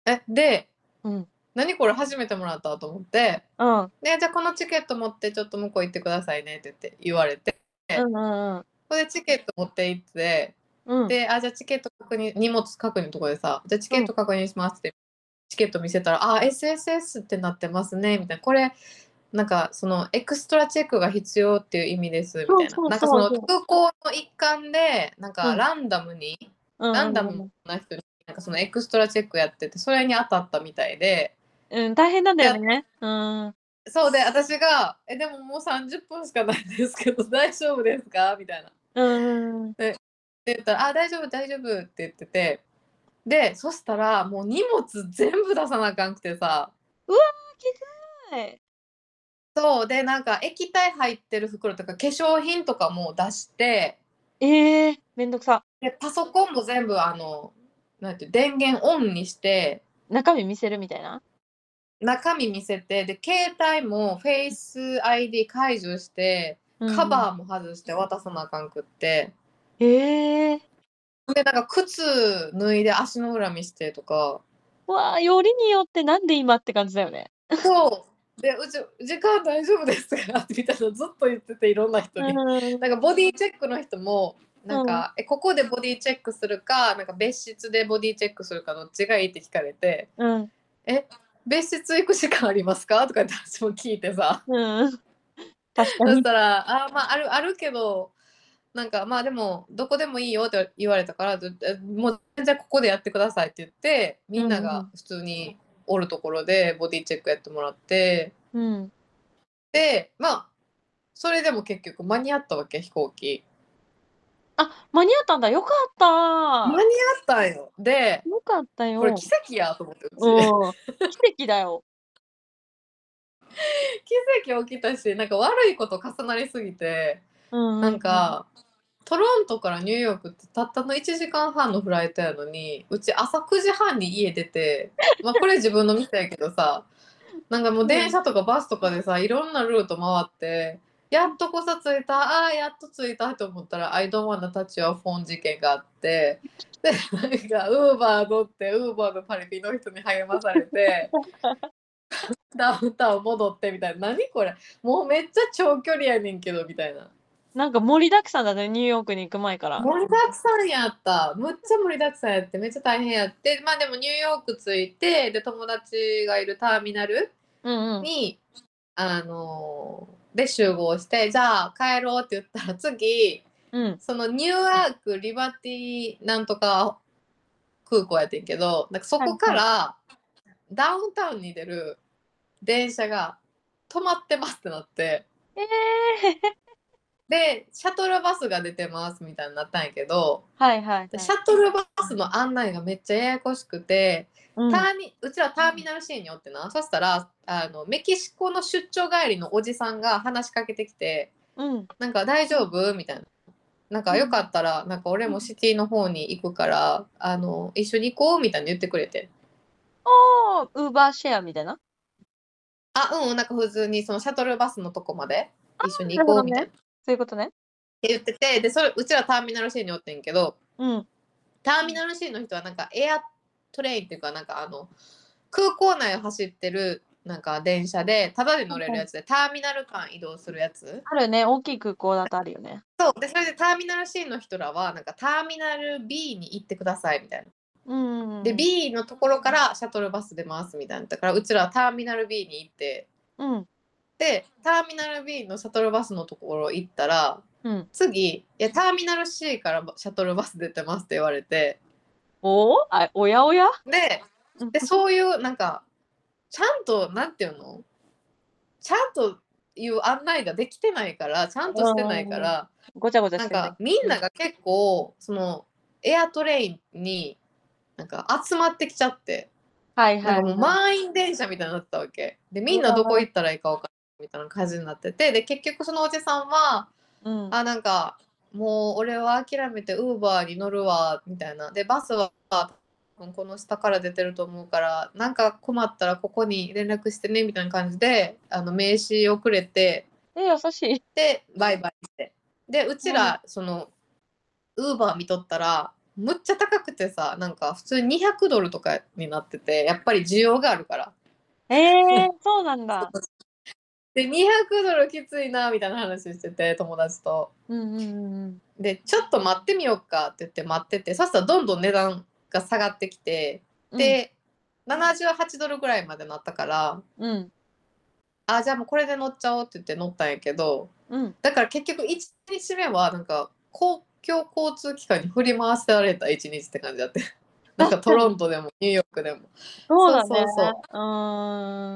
S2: えで
S1: うん。
S2: 何これ初めてもらったと思って
S1: うん。うん
S2: でじゃあこのチケット持ってちょっと向こう行ってくださいねって言って言われて
S1: うんうん。
S2: それでチケット持って行って
S1: うん。
S2: であじゃあチケット確認荷物確認のとこでさじゃあチケット確認しますって、チケット見せたらあ SSS ってなってますねみたいなこれなんかそのエクストラチェックが必要っていう意味ですみたいななんかその空港の一環でなん
S1: うん
S2: かランダムに、
S1: うん
S2: ランダムな人になんかそのエクストラチェックやっててそれに当たったみたいで
S1: うん、大変なんだよね。うん。
S2: そうで私が「えでももう30分しかないですけど 大丈夫ですか?」みたいな。
S1: うん。
S2: って言ったら「あ大丈夫大丈夫」って言っててでそしたらもう荷物全部出さなあかんくてさ
S1: はい。
S2: そうでなんか液体入ってる袋とか化粧品とかも出して
S1: えー、めんどくさ。
S2: でパソコンも全部あのなんていう電源オンにして
S1: 中身見せるみたいな？
S2: 中身見せてで携帯もフェイス ID 解除して
S1: うん
S2: カバーも外して渡さなあかんくって、
S1: えー。
S2: でなんか靴脱いで足の裏見してとか
S1: わあ、よりによってなんで今って感じだよね。
S2: そうでうち時間大丈夫ですか？みたいなのずっと言ってていろんな人に、
S1: うん。
S2: なんかボディチェックの人もなんか、えここでボディチェックするかなんか別室でボディチェックするかどっちがいいって聞かれて
S1: うん。
S2: え別室行く時間ありますか？とかって私も聞いてさ
S1: うん。確かに。
S2: そしたらあまああるあるけどなんかまあでもどこでもいいよって言われたからもう全然ここでやってくださいって言ってみんなが普通におるところでボディチェックやってもらって
S1: うん。
S2: でまあそれでも結局間に合ったわけ飛行機
S1: あ、間に合ったんだ。よかった。
S2: 間に合ったんよで
S1: よかったよ。
S2: これ奇跡やと思ってうち
S1: うん。奇跡だよ。
S2: 奇跡起きたしなんか悪いこと重なりすぎて
S1: うん。
S2: なん、かトロントからニューヨークってたったの1時間半のフライトやのにうち朝9時半に家出て まあこれ自分の店やけどさなんかもう電車とかバスとかでさいろんなルート回ってやっとこさ着いたあーやっと着いたと思ったら「I don't wanna touch your phone」事件があってでなんかウーバー乗ってウーバーのパリピの人に励まされてダウンタウン戻ってみたいな何これもうめっちゃ長距離やねんけどみたいな。
S1: なんか盛りだくさんだね、ニューヨークに行く前から。
S2: 盛りだくさんやったむっちゃ盛りだくさんやってめっちゃ大変やってまあでもニューヨーク着いてで友達がいるターミナル
S1: うんうん。
S2: に、あのーで集合してじゃあ帰ろうって言ったら次
S1: うん。
S2: そのニューアークリバティなんとか空港やってんけどなんかそこからダウンタウンに出る電車が止まってますってなって
S1: ええ
S2: でシャトルバスが出てますみたいになったんやけど
S1: はいはい、はい。
S2: でシャトルバスの案内がめっちゃややこしくて、
S1: うん
S2: ターミうちらターミナル C におってなそしたらあのメキシコの出張帰りのおじさんが話しかけてきて
S1: うん。
S2: 「なんか大丈夫?」みたいな。なんかよかったら、なんか俺もシティの方に行くから、あの、一緒に行こうみたいに言ってくれて。
S1: おー、ウーバーシェアみたいな？
S2: あ、うん、なんか普通にそのシャトルバスのとこまで一緒に行こうみたいな。
S1: そういうことね。
S2: 言ってて、で、それ、うちらターミナル C におってんけど、
S1: うん。
S2: ターミナル C の人はなんかエアトレインっていうか、なんかあの、空港内を走ってるなんか電車で、タダで乗れるやつで、ターミナル間移動するやつ。
S1: あるね。大きい空港だとあるよね。
S2: そう。で、それでターミナル C の人らは、なんかターミナル B に行ってくださいみたいな。
S1: うん。
S2: で、B のところからシャトルバス出ますみたいな。だから、うちらはターミナル B に行って、
S1: うん。
S2: で、ターミナル B のシャトルバスのところ行ったら、
S1: うん。
S2: 次、いや、ターミナル C からシャトルバス出てますって言われて、
S1: おおあ、おやおや？
S2: で、
S1: うん。
S2: でそういう、なんか、ちゃんと、なんていうの？ちゃんという案内ができてないから、ちゃんとしてないから、
S1: ごちゃごちゃ
S2: なんか、みんなが結構、その、エアトレインに、なんか集まってきちゃって、
S1: はいはい、
S2: なんかもう満員電車みたいになってたわけ。で、みんなどこ行ったらいいか分からないみたいな感じになってて、で、結局そのおじさんは、
S1: うん。
S2: あ、なんか、もう俺は諦めてウーバーに乗るわ、みたいな。で、バスは、この下から出てると思うから、なんか困ったらここに連絡してね、みたいな感じで、あの、名刺をくれて、
S1: え、優しい。
S2: で、バイバイして。で、うちら、その、ウーバー見とったら、むっちゃ高くてさ、なんか普通に200ドルとかになってて、やっぱり需要があるから。
S1: えー、そうなんだ。
S2: で、200ドルきついな、みたいな話してて、友達と。
S1: うんうんうん
S2: で、ちょっと待ってみようかって言って待ってて、そしたらどんどん値段が下がってきて、
S1: うん。
S2: で、78ドルぐらいまでなったから、
S1: うん。
S2: あ、じゃあもうこれで乗っちゃおうって言って乗ったんやけど、
S1: うん。
S2: だから結局1日目はなんか公共交通機関に振り回せられた1日って感じだって。なんかトロントでもニューヨークでも
S1: そうだね。
S2: そうそうそう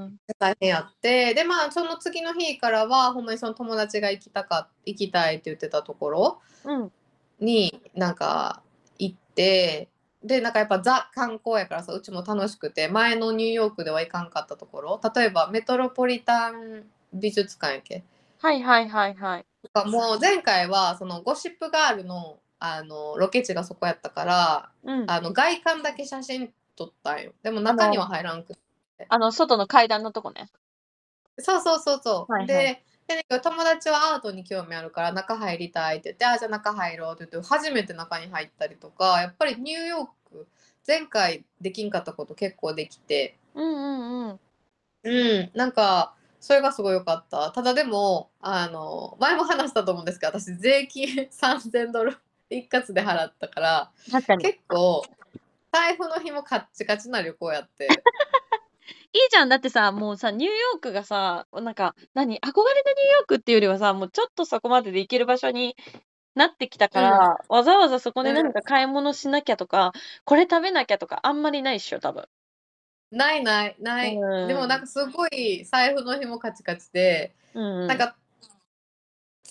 S1: ん。
S2: 大変やってでまあその次の日からはほんまにその友達が行きたか行きたいって言ってたところ
S1: うん。
S2: になんか行ってでなんかやっぱザ観光やからさうちも楽しくて前のニューヨークでは行かんかったところ例えばメトロポリタン美術館やっけ
S1: はいはいはいはい。
S2: もう前回はそのゴシップガールのあのロケ地がそこやったから
S1: うん。
S2: あの外観だけ写真撮ったんよ。でも中には入らんく
S1: あの、外の階段のとこね。
S2: そうそうそうそう、
S1: はいはい。
S2: ででね友達はアートに興味あるから中入りたいって言ってあじゃあ中入ろうって言って初めて中に入ったりとかやっぱりニューヨーク前回できんかったこと結構できて。
S1: うんうんうん。
S2: うん。なんかそれがすごい良かった。ただでもあの前も話したと思うんですけど私税金 3000ドル一括で払ったから
S1: 確かに。いい
S2: 結構財布の紐カッチカチな旅行やって
S1: じゃん。だってさ、もうさ、ニューヨークがさ、なんか、何、憧れのニューヨークっていうよりはさ、もうちょっとそこまでで行ける場所になってきたから、わざわざそこで何か買い物しなきゃとか、これ食べなきゃとか、あんまりないっしょ、多分。
S2: ないないない、
S1: うん
S2: でもなんかすごい財布の紐カチカチで、
S1: うん。
S2: なん、か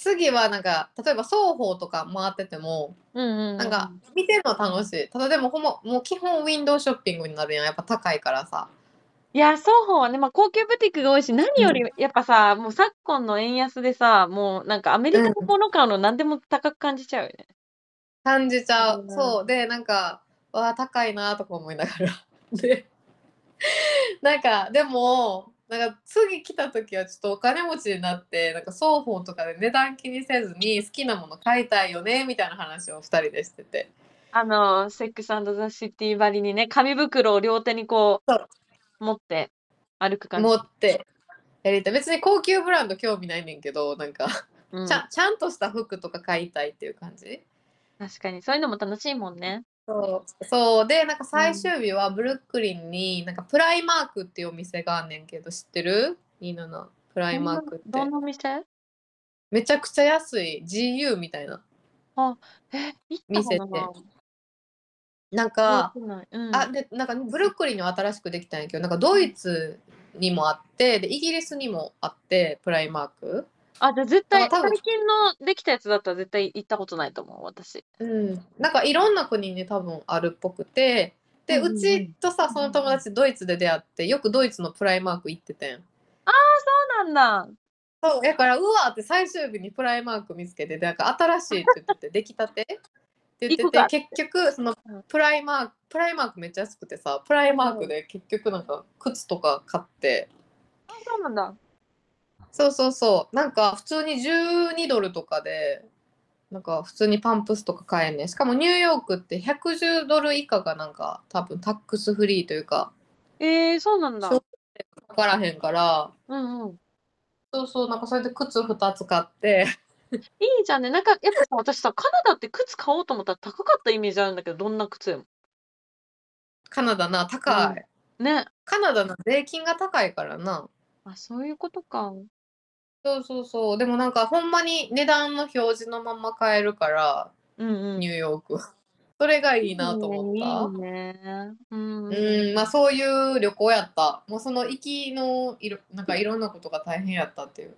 S2: 次はなんか例えば双方とか回ってても
S1: うんうんうん。
S2: なんか見てるの楽しい。ただでもほんまもう基本ウィンドウショッピングになるやん。やっぱ高いからさ。
S1: いや、双方はね、まあ、高級ブティックが多いし、何より、やっぱさ、もう昨今の円安でさ、もうなんかアメリカのもの買うの何でも高く感じちゃうよね。
S2: 感じちゃう、
S1: うん。
S2: そう。でなんかわあ高いなとか思いながら。でなんかでもなんか次来た時はちょっとお金持ちになってなんか双方とかで値段気にせずに好きなもの買いたいよねみたいな話を2人でしてて。
S1: あの、セックスザ・シティばりにね、紙袋を両手にこ
S2: そう
S1: う、持って歩く感じ。
S2: 持ってやりたい。別に高級ブランド興味ないねんけどなんか
S1: うん。
S2: ちゃんちゃんとした服とか買いたいっていう感じ。
S1: 確かに、そういうのも楽しいもんね。
S2: そうそうでなんか最終日はブルックリンになんかプライマークっていうお店があんねんけど知ってる？いいのなプライマークって
S1: どんなお店？
S2: めちゃくちゃ安い GU みたいな
S1: あ、え、行ったかな？
S2: 見せて。なん
S1: 覚
S2: か、
S1: ない。うん。
S2: あ、で、なんかブルックリンには新しくできたんやけど、なんかドイツにもあって、で、イギリスにもあって、プライマーク。
S1: あ、じゃ、絶対、
S2: だから多分
S1: 最近のできたやつだったら絶対行ったことないと思う、私。
S2: うん。なんかいろんな国に多分あるっぽくて、で、
S1: うんうんうん
S2: うちとさ、その友達ドイツで出会って、よくドイツのプライマーク行っててん。
S1: そうなんだ。
S2: そう、だから、うわーって最終日にプライマーク見つけて、でなんか新しいって言ってて、出来たて？って言って
S1: 行くか
S2: て、結局、その
S1: うん
S2: プライマーク、プライマークめっちゃ安くてさ、プライマークで結局なんか靴とか買って、
S1: あ、そうなんだ。
S2: そうそうそう、なんか普通に12ドルとかで、なんか普通にパンプスとか買えんねん。しかもニューヨークって110ドル以下がなんか多分タックスフリーというか、
S1: ええ、そうなんだ。
S2: かからへんから、
S1: うんうん。
S2: そうそう、なんかそれで靴2つ買って、
S1: いいじゃんね。なんか、やっぱさ、私さ、カナダって靴買おうと思ったら高かったイメージあるんだけど、どんな靴でも。
S2: カナダな、高い。
S1: ね。
S2: カナダの税金が高いからな。
S1: あ、そういうことか。
S2: そうそうそう。でもなんかほんまに値段の表示のまま買えるから、
S1: うんうん。
S2: ニューヨーク。それがいいなと思った。
S1: いいね。うん。
S2: うん、まあそういう旅行やった。もうその行きのいろなんかいろんなことが大変やったっていう。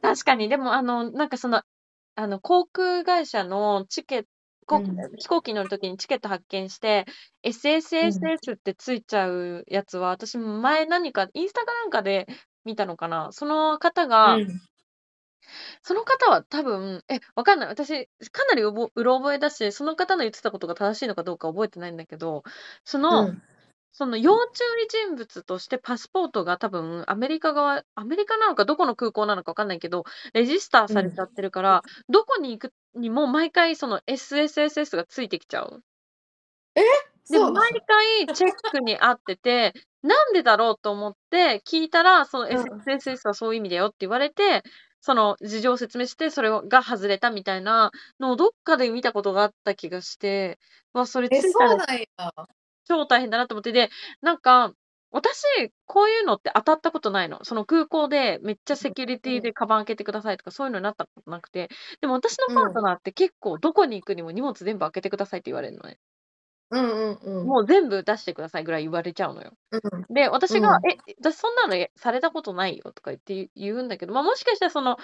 S1: 確かに、でも、あの、なんかその、あの、航空会社のチケット、飛行機乗るときにチケット発見して、SSSS ってついちゃうやつは、私も前何か、インスタかなんかで見たのかな？その方が、
S2: うん
S1: その方は多分、え、わかんない。私、かなりうぼうろ覚えだし、その方の言ってたことが正しいのかどうか覚えてないんだけど、その、
S2: うん
S1: その要注意人物としてパスポートが多分アメリカ側、アメリカなのかどこの空港なのかわかんないけど、レジスターされちゃってるから、どこに行くにも毎回その SSSS がついてきちゃう。で、毎回チェックにあってて、なんでだろうと思って聞いたら、その
S2: うん
S1: SSSS はそういう意味だよって言われて、その事情を説明して、それが外れたみたいなのをどっかで見たことがあった気がして、わ、それつ
S2: え、
S1: い。超大変だなと思って、で、なんか、私、こういうのって当たったことないの。その空港でめっちゃセキュリティでカバン開けてくださいとかそういうのになったことなくて、でも私のパートナーって結構どこに行くにも荷物全部開けてくださいって言われるのね。
S2: うんうんうん。
S1: もう全部出してくださいぐらい言われちゃうのよ。
S2: うん
S1: で、私が、
S2: うん
S1: え、私そんなのえされたことないよとか言って言うんだけど、まあもしかしたらその、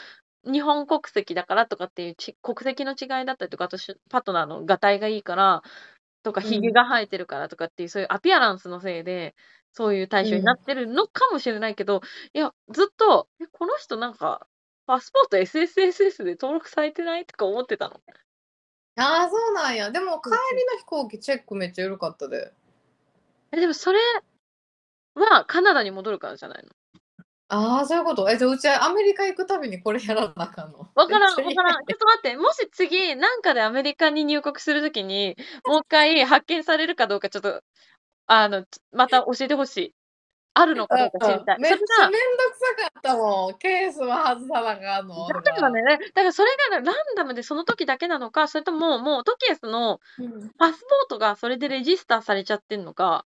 S1: 日本国籍だからとかっていうち国籍の違いだったりとか、私、パートナーのがたいがいいから、とか、
S2: うん
S1: ひげが生えてるからとかっていう、そういうアピアランスのせいで、そういう対象になってるのかもしれないけど、いや、ずっと、え、この人なんか、パスポート SSSS で登録されてないとか思ってたの？
S2: ああ、そうなんや。でも帰りの飛行機チェックめっちゃ緩かったで。
S1: え、でもそれはカナダに戻るからじゃないの？
S2: ああ、そういうこと？え、じゃあうちアメリカ行くたびにこれやらなあかんの？
S1: わからん、わからん。ちょっと待って、もし次、なんかでアメリカに入国するときに、もう一回発見されるかどうか、ちょっと、あの、また教えてほしい。あるのかどうか知りたい。
S2: めっちゃめんどくさかったもん。ケースは外さなあかんの。
S1: だからね、だからそれがランダムでその時だけなのか、それとももうトキエスの
S2: うん
S1: パスポートがそれでレジスターされちゃってんのか、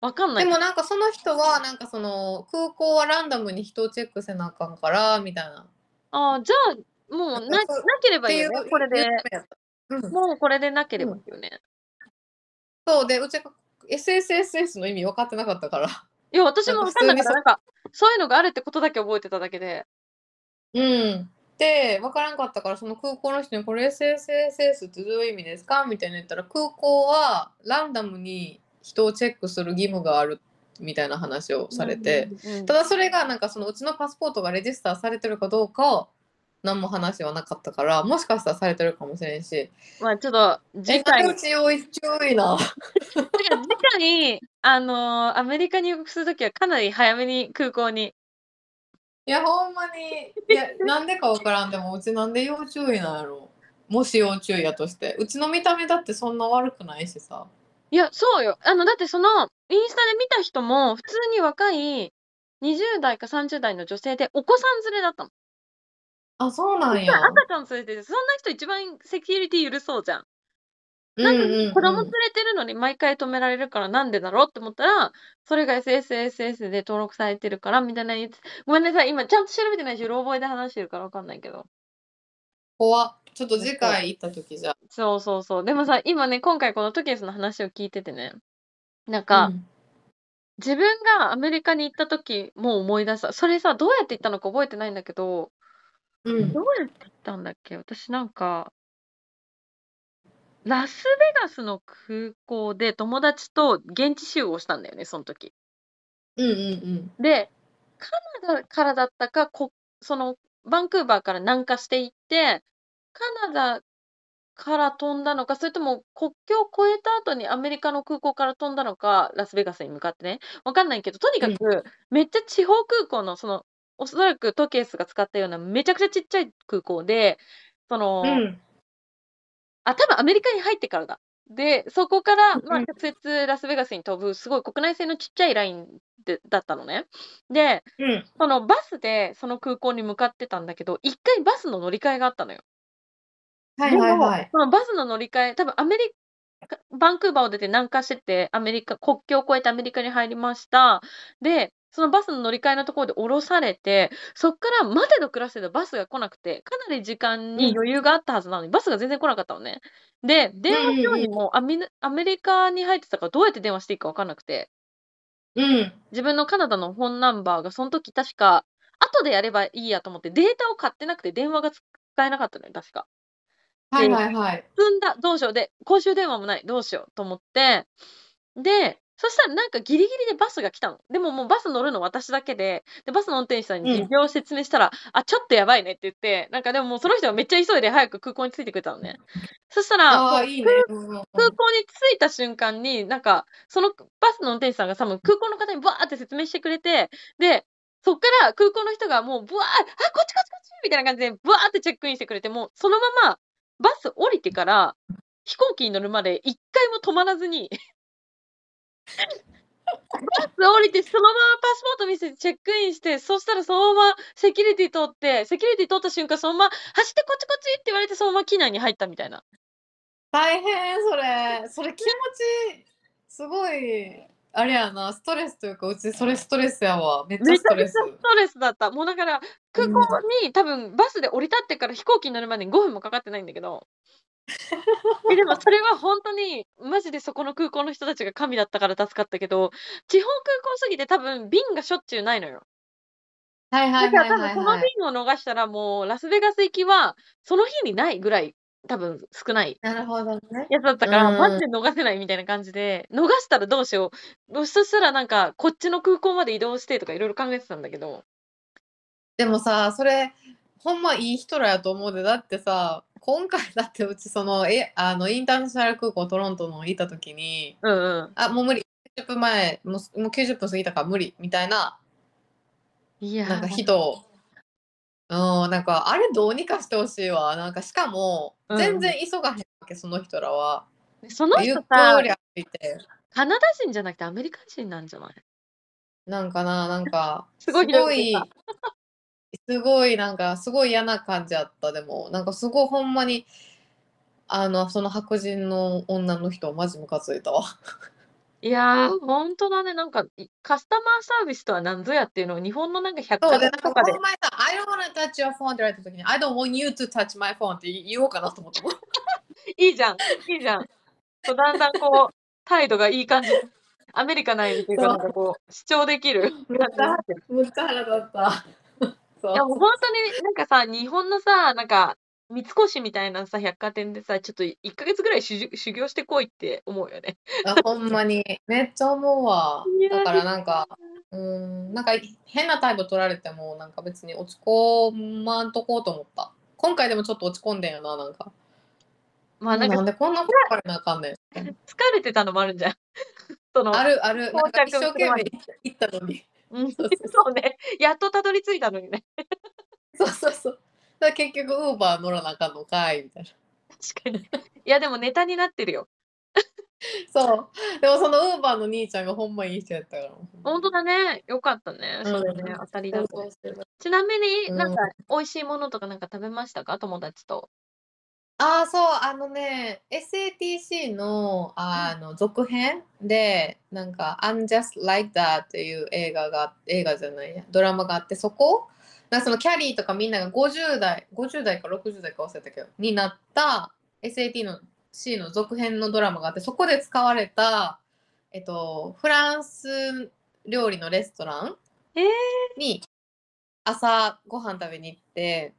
S1: わかんない。
S2: でもなんかその人はなんかその空港はランダムに人をチェックせなあかんからみたいな。
S1: ああ、じゃあ、もうな、なければ
S2: いう
S1: いいよね、これで。
S2: うん、
S1: もうこれでなければいいよね。
S2: そうでうちが SSSS の意味分かってなかったから。
S1: いや、私もわかんなかった。
S2: な
S1: んか、そういうのがあるってことだけ覚えてただけで。
S2: うん。で分からんかったからその空港の人に「これ SSSS ってどういう意味ですか?」みたいな言ったら空港はランダムに人をチェックする義務があるみたいな話をされて。
S1: うんうんうん
S2: ただそれがなんかそのうちのパスポートがレジスターされてるかどうか何も話はなかったからもしかしたらされてるかもしれんし。
S1: まあちょっと次
S2: え
S1: 回、
S2: うち要注意な
S1: 次回、あのーアメリカに入国するときはかなり早めに空港に。
S2: いやほんまに。いや なんでかわからん。でもうちなんで要注意なんやろ。もし要注意やとして。うちの見た目だってそんな悪くないしさ。
S1: いや、そうよ。あの、だってその、インスタで見た人も、普通に若い20代か30代の女性で、お子さん連れだったの。
S2: あそうなんや
S1: 赤ちゃん連れてて、そんな人一番セキュリティ緩そうじゃん。
S2: うん
S1: なんか子供連れてるのに毎回止められるからなんでだろうって思ったら、それが SSSS で登録されてるからみたいなやつ。ごめんなさい、今ちゃんと調べてないし、うろ覚えで話してるからわかんないけど。
S2: 怖っちょっと次回行った時じゃ
S1: そうそうそう。でもさ、今ね、今回このトケスの話を聞いててね、なん
S2: あ。
S1: か、
S2: うん
S1: 自分がアメリカに行った時も思い出した。それさ、どうやって行ったのか覚えてないんだけど、
S2: うん。
S1: どうやって行ったんだっけ？私なんか、ラスベガスの空港で友達と現地集合したんだよね、その時。
S2: うんうん
S1: で、カナダからだったか、こそのバンクーバーから南下していって、カナダから飛んだのか、それとも国境を越えた後にアメリカの空港から飛んだのか、ラスベガスに向かってね、わかんないけど、とにかくめっちゃ地方空港の、その、おそらくトケースが使ったようなめちゃくちゃちっちゃい空港で、その、
S2: うんうん
S1: あ、多分アメリカに入ってからだ。で、そこから、
S2: うん
S1: まあ、直接ラスベガスに飛ぶ、すごい国内線のちっちゃいラインでだったのね。で、
S2: うん
S1: そのバスでその空港に向かってたんだけど、一回バスの乗り換えがあったのよ。
S2: はいはいはい
S1: そのバスの乗り換え、多分アメリカ、バンクーバーを出て南下してて、アメリカ、国境を越えてアメリカに入りました。で、そのバスの乗り換えのところで降ろされて、そっから待てど暮らせどバスが来なくて、かなり時間に余裕があったはずなのに、バスが全然来なかったのね。で、電話しようにもアメアメリカに入ってたからどうやって電話していいか分かんなくて、
S2: うん
S1: 自分のカナダの本ナンバーがその時確か、後でやればいいやと思ってデータを買ってなくて電話が使えなかったのよ、確か。
S2: はいはいはい
S1: 積んだ、どうしよう。で、公衆電話もない、どうしようと思って、で、そしたらなんかギリギリでバスが来たの。でももうバス乗るの私だけで、で、バスの運転手さんに事情を説明したら、あ、ちょっとやばいねって言って、なんかでももうその人がめっちゃ急いで早く空港に着いてくれたのね。そしたら、空港に着いた瞬間に、なんか、そのバスの運転手さんが多分空港の方にバーって説明してくれて、で、そっから空港の人がもうブワー、あ、こっちこっちこっちみたいな感じで、ブワーってチェックインしてくれて、もうそのままバス降りてから飛行機に乗るまで一回も止まらずに、バス降りて、そのままパスポート見せてチェックインして、そしたらそのままセキュリティ通って、セキュリティ通った瞬間、そのまま走ってこっちこっちって言われて、そのまま機内に入ったみたいな。
S2: 大変それそれ気持ちすごいあれやなストレスというかうちそれストレスやわめっちゃ
S1: めちゃくちゃ
S2: ストレス
S1: ストレスだった。もうだから、空港に、多分バスで降り立ってから飛行機に乗るまでに5分もかかってないんだけど。えでもそれは本当に、マジでそこの空港の人たちが神だったから助かったけど、地方空港すぎて多分便がしょっちゅうないのよ。
S2: はいはい
S1: だ
S2: はいはい
S1: から多分その
S2: はい
S1: 便を逃したらもうラスベガス行きはその日にないぐらい多分少ない
S2: なるほどね
S1: やつだったから、
S2: うん
S1: マジで逃せないみたいな感じで、逃したらどうしよう。そしたらなんかこっちの空港まで移動してとかいろいろ考えてたんだけど。
S2: でもさそれほんまいい人らやと思うでだってさ今回だってうちそのえあのインターナショナル空港トロントのいた時に
S1: うんうん。
S2: あもう無理。90分前もうもう90分過ぎたから無理みたいない
S1: やー
S2: なんか人うんなんかあれどうにかしてほしいわ。なんかしかも
S1: うん。
S2: 全然急がへんわけその人らは。
S1: その人さ、
S2: り歩いて。
S1: カナダ人じゃなくてアメリカ人なんじゃない？
S2: なんかななんか
S1: すごい
S2: すごいなんかすごい嫌な感じやったでもなんかすごいほんまにあのその白人の女の人マジムカついたわ
S1: いやー、ほんとだね。なんか、いカスタマーサービスとは何ぞやっていうのを日本のなんか百貨
S2: そうでなんか
S1: 店とかで
S2: この前さ「I don't wanna touch your phone」って言われた時に「I don't want you to touch my phone」って言おうかなと思ったもん
S1: いいじゃん、いいじゃん。そうだんだんこう、態度がいい感じ。アメリカ内っていうか、なんかこう、主張できる。
S2: むっちゃ腹立ったそう。
S1: いや、もう本当になんかさ、日本のさ、なんか、三越みたいなさ、百貨店でさ、ちょっと1ヶ月ぐらい修修行してこいって思うよね。
S2: あほんまに。めっちゃ思うわ。だからなんかうーんなんか変な態度取られてもなんか別に落ち込まんとこうと思った。今回でもちょっと落ち込んでんよななんか。
S1: まあなんか
S2: なんでこんなこと書かれなあかんねん。
S1: 疲れてたのもあるんじゃん。その、
S2: あるある。なんか一生懸命
S1: 到
S2: 行ったのに
S1: うん、
S2: そう
S1: そうね。やっとたどり着いたのにね。
S2: そうそうそうだ結局ウーバー乗らなあかんのかいみたいな
S1: 確かに。いや、でもネタになってるよ。
S2: そうでもそのウーバーの兄ちゃんがほんまいい人やったから
S1: 本当だね。よかったね。そ
S2: うん
S1: 当たりだ
S2: そうそうそう
S1: ちなみに
S2: うん
S1: なんか、美味しいものとかなんか食べましたか？友達と。
S2: ああ、そう、あのね、SATC の、あの、続編で、なんか、I'm Just Like That っていう映画が、映画じゃないや、ドラマがあって、そこなんかそのキャリーとかみんなが50代50代か60代か忘れたけどになった SAT の C の続編のドラマがあってそこで使われた、えっと、フランス料理のレストラン
S1: えー、
S2: に朝ご飯食べに行って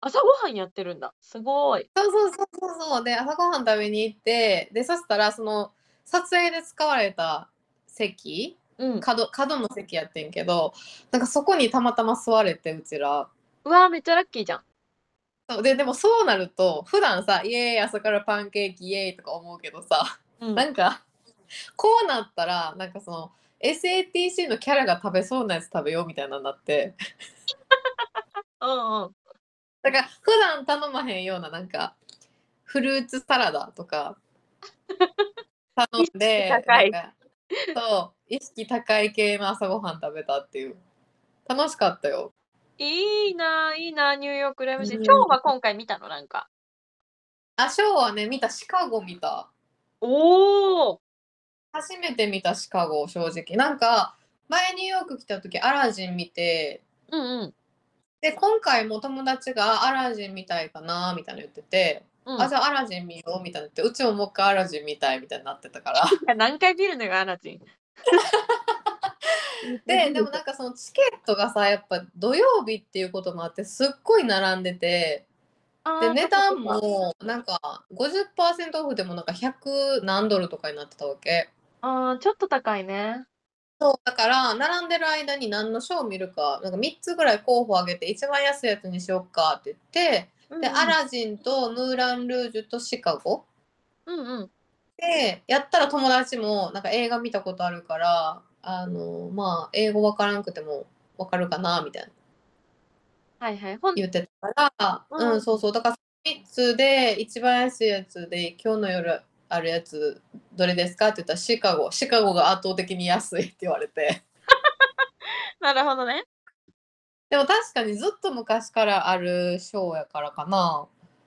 S1: 朝ごはんやってるんだ。すごい。
S2: そうそうそうそうそうで朝ごはん食べに行ってでそしたらその撮影で使われた席
S1: うん。
S2: 角角の席やってんけどなんかそこにたまたま座れてうちら
S1: うわーめっちゃラッキーじゃん。
S2: そうででもそうなると普段さ「イエーイ朝からパンケーキイエーイ」とか思うけどさ
S1: うん。
S2: なんかこうなったらなんかその SATC のキャラが食べそうなやつ食べようみたいなのになって
S1: うんうん。
S2: だから普段頼まへんようななんかフルーツサラダとか 頼んで
S1: 意識高い
S2: そう意識高い系の朝ごはん食べたっていう楽しかったよ
S1: いいなぁ、いいなぁ、ニューヨーク羨ましい。
S2: うん
S1: 今日は今回見たの？なんか。
S2: あショーはね見たシカゴ見た
S1: おお。
S2: 初めて見たシカゴ正直なんか前ニューヨーク来た時アラジン見て
S1: うんうん。
S2: で今回も友達がアラジン見たいかなみたいな言ってて、
S1: うん、
S2: あじゃあアラジン見ようみたいな言ってうちももう一回アラジン見たいみたいになってたから
S1: 何回見るのよ、アラジン。
S2: ででもなんかそのチケットがさやっぱ土曜日っていうこともあってすっごい並んでてで値段。もなんか50%オフでもなんか100何ドルとかになってたわけ
S1: あーちょっと高いね。
S2: そうだから並んでる間に何のショーを見るかなんか3つぐらい候補挙げて一番安いやつにしようかって言って
S1: うんうん。
S2: でアラジンとムーラン・ルージュとシカゴ。
S1: うんうん。
S2: でやったら友達もなんか映画見たことあるからあのまあ英語わからんくてもわかるかなみたいな。
S1: はいはい。ほん
S2: 言ってたから、
S1: うん。
S2: うん、そうそう。だから3つで一番安いやつで今日の夜あるやつどれですか？って言ったらシカゴ。シカゴが圧倒的に安いって言われて。
S1: なるほどね。
S2: でも確かにずっと昔からあるショーやからかな。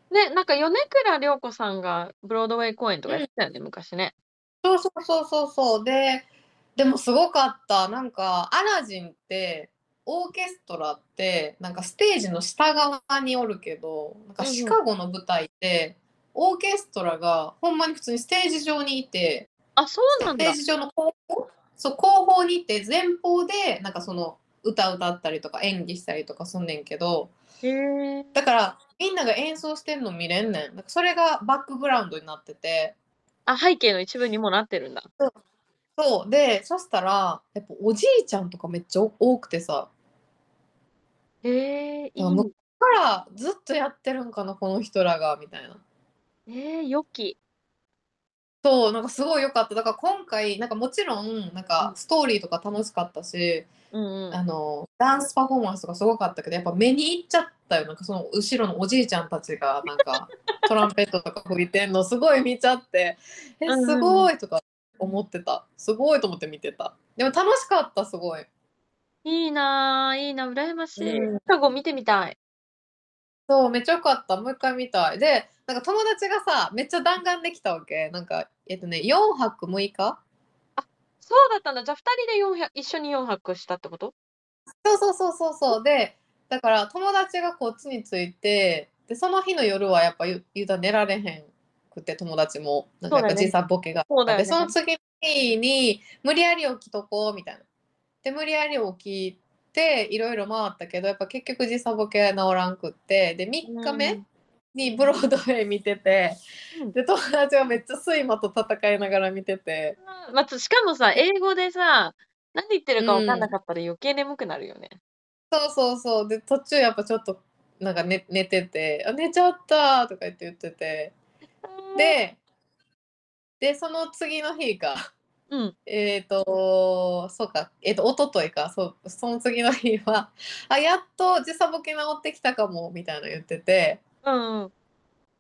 S1: ね、なんか米倉涼子さんがブロードウェイ公演とかやってたよね、昔ね。
S2: そうそうそうそうそう。ででもすごかった。なんかアラジンってオーケストラってなんかステージの下側におるけどなんかシカゴの舞台ってオーケストラがほんまに普通にステージ上にいて
S1: あ、そうなんだ。
S2: ステー。ジ上の後方？そう後方に行って前方でなんかその歌歌ったりとか演技したりとかすんねんけど
S1: へえ。
S2: だからみんなが演奏してんの見れんねん。なんかそれがバックグラウンドになってて。
S1: あ、背景の一部にもなってるんだ。
S2: そう。でそしたらやっぱおじいちゃんとかめっちゃ多くてさ。
S1: へえ、い
S2: からずっとやってるんかなこの人らがみたいな
S1: えー、良き。
S2: そうなんかすごい良かっただから今回なんかもちろんなんかストーリーとか楽しかったし、
S1: うんうん。
S2: あのダンスパフォーマンスとかすごかったけどやっぱ目にいっちゃったよなんかその後ろのおじいちゃんたちがなんか トランペットとか吹いてんのすごい見ちゃってえすごいとか思ってたすごいと思って見てたでも楽しかったすごい
S1: いいなぁ、いいな、羨ましい。
S2: うん
S1: 見てみたい。
S2: そうめっちゃよかった。もう一回見たい。でなんか友達がさめっちゃ弾丸できたわけ。なんかえっとね4泊6日？
S1: そうだったんだ。じゃあ、二人で一緒に4泊したってこと？
S2: そうそうそうそうそう。でだから友達がこっちに着いてでその日の夜はやっぱゆ言うたら寝られへんくて友達も。なんかやっぱ時差ボケが。
S1: そね。
S2: でその次の日に無理やり起きとこうみたいな。で無理やり起きていろいろ回ったけどやっぱ結局時差ボケ治らんくって。で3日目にブロードウェイ見てて、
S1: うん。
S2: で友達がめっちゃ睡魔と戦いながら見てて。
S1: うん。まあ、つしかもさ、英語でさ、何言ってるか分かんなかったら余計眠くなるよね。
S2: そうそうそう。で途中やっぱちょっとなんか寝寝てて「あ寝ちゃった」とか言って言ってて。ででその次の日か
S1: うん。
S2: えっ、とそうかえっ、と一昨日かそうその次の日は「あやっと時差ボケ治ってきたかも」みたいな言ってて
S1: うんうん。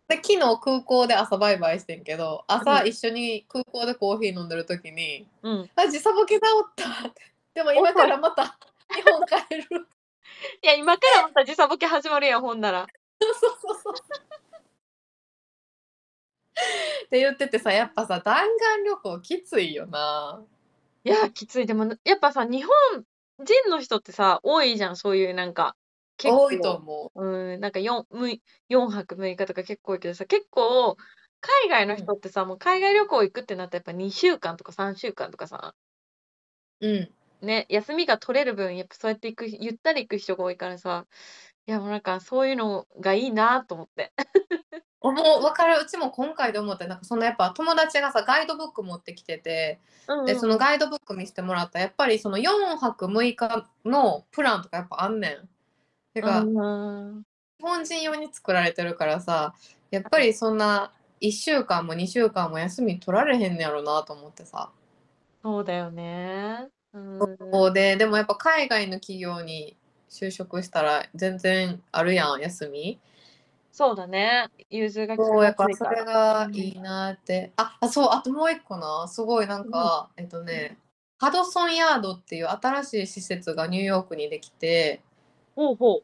S2: で昨日空港で朝バイバイしてんけど朝
S1: うん
S2: 一緒に空港でコーヒー飲んでる時に
S1: うん。
S2: 「あ時差ボケ治った」っ てでも今からまた日本帰る
S1: いや、今からまた時差ボケ始まるやん、ほんなら。
S2: そうそうそう。って言っててさやっぱさ弾丸旅行きついよな。
S1: いや、きつい。でも、やっぱさ、日本人の人ってさ、多いじゃん、そういうなんか、結
S2: 多いと
S1: 構、
S2: 思
S1: うん、なんか 4, む4泊6日とか結構多いけどさ、結構、海外の
S2: う。うん。
S1: 人ってさ、もう海外旅行行くってなったらやっぱ2週間とか3週間とかさ、
S2: うん。
S1: ね、休みが取れる分、やっぱそうやって行く、ゆったり行く人が多いからさ、いやもうなんかそういうのがいいなと思って。
S2: もう分かるうちも今回で思ってなんかそのやっぱ友達がさガイドブック持ってきてて
S1: うん
S2: でその
S1: うんうん。
S2: ガイドブック見せてもらったらやっぱりその4泊6日のプランとかやっぱあんねん。て
S1: う
S2: か
S1: ーん。
S2: 日本人用に作られてるからさやっぱりそんな1週間も2週間も休み取られへんねやろなと思ってさ。
S1: そうだよね。う
S2: そ
S1: ん。
S2: うででもやっぱ海外の企業に就職したら全然あるやん休み。
S1: そうだね。融通が
S2: そうや
S1: や
S2: からそれ。がいいなって。ああそうあともう一個なすごいなん
S1: うん。
S2: かえっとねハドソンヤードっていう新しい施設がニューヨークにできて
S1: ほうほう。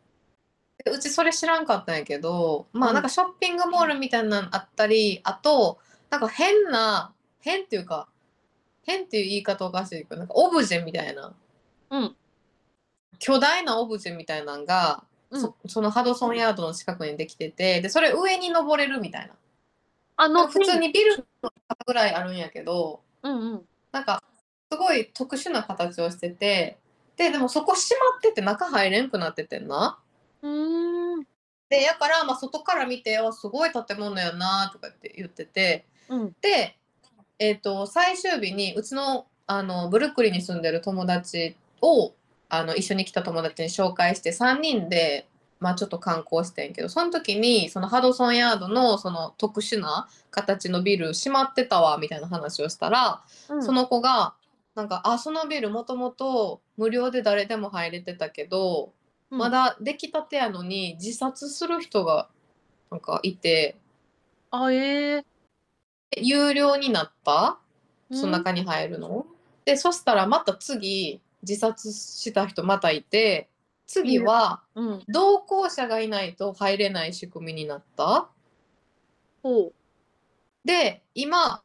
S2: でうちそれ知らんかったんやけどまあ
S1: うん。
S2: なんかショッピングモールみたいなのあったりあとなんか変な変っていうか変っていう言い方おかしいけどなんかオブジェみたいな
S1: うん。
S2: 巨大なオブジェみたいなのが
S1: うん。
S2: そそのハドソンヤードの近くにできててでそれ上に登れるみたいな。
S1: あの、
S2: 普通にビルの高ぐらいあるんやけど
S1: うんうん。
S2: なんかすごい特殊な形をしててででもそこ閉まってて中入れんくなっててんな。
S1: うーん。
S2: でやから、まあ、外から見てあすごい建物やなとかって言ってて
S1: うん。
S2: で、えー、と最終日にうちのあのブルックリンに住んでる友達をあの一緒に来た友達に紹介して3人で、まあ、ちょっと観光してんけどその時にそのハドソンヤードのその特殊な形のビル閉まってたわみたいな話をしたら
S1: うん。
S2: その子がなんかあそのビルもともと無料で誰でも入れてたけど
S1: うん。
S2: まだ出来たてやのに自殺する人がなんかいて
S1: あ、ええ
S2: 有料になった？
S1: ー。
S2: その
S1: うん。
S2: 中に入るの？でそしたらまた次自殺した人またいて次
S1: え
S2: は
S1: うん。
S2: 同行者がいないと入れない仕組みになった。
S1: ほう。
S2: で今、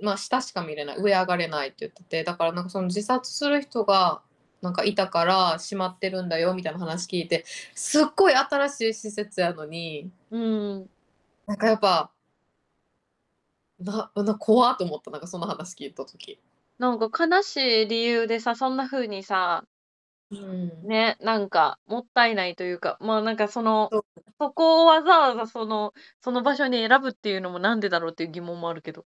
S2: まあ、下しか見れない上上がれないって言っててだからなんかその自殺する人がなんかいたから閉まってるんだよみたいな話聞いてすっごい新しい施設やのに
S1: うん。
S2: なんかやっぱなな怖っと思ったなんかその話聞いた時。
S1: なんか悲しい理由でさ、そんな風にさ、
S2: うん、
S1: ね、なんかもったいないというか、まあなんかその、
S2: そう
S1: そこをわざわざその、その場所に選ぶっていうのもなんでだろうっていう疑問もあるけど。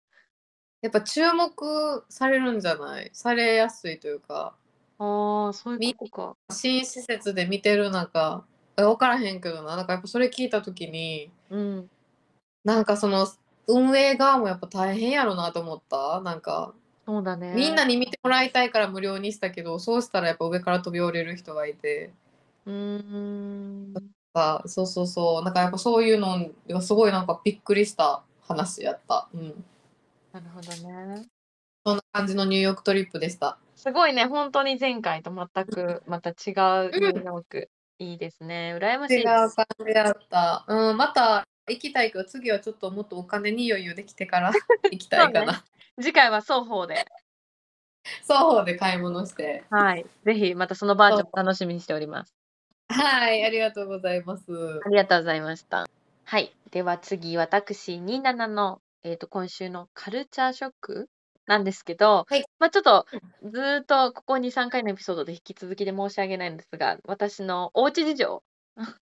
S2: やっぱ注目されるんじゃない？されやすいというか
S1: ああ、そういう
S2: み
S1: ことか。
S2: 新施設で見てる中え分からへんけどななんかやっぱそれ聞いた時に
S1: うん。
S2: なんかその運営側もやっぱ大変やろなと思った？なんか
S1: そうだね。
S2: みんなに見てもらいたいから無料にしたけどそうしたらやっぱ上から飛び降りる人がいて
S1: うーん。
S2: あそうそうそうなんかやっぱそういうのがすごいなんかびっくりした話やったうん
S1: なるほどね。
S2: そんな感じのニューヨークトリップでした
S1: すごいね、本当に前回と全くまた違うニューヨーク。いいですね。羨ましい
S2: 違う。感じやった。うん、また行きたいけど、次はちょっともっとお金に余裕できてから 行きたいかな。
S1: 次回は双方で。
S2: 双方で買い物して。
S1: はい。ぜひまたそのバージョンも楽しみにしております。
S2: はい、ありがとうございます。
S1: ありがとうございました。はい。では次、私、27の、えっ、と、今週のカルチャーショックなんですけど、
S2: はい
S1: まあちょっと、ずーっとここ2、3回のエピソードで引き続きで申し上げないんですが、私のおうち事情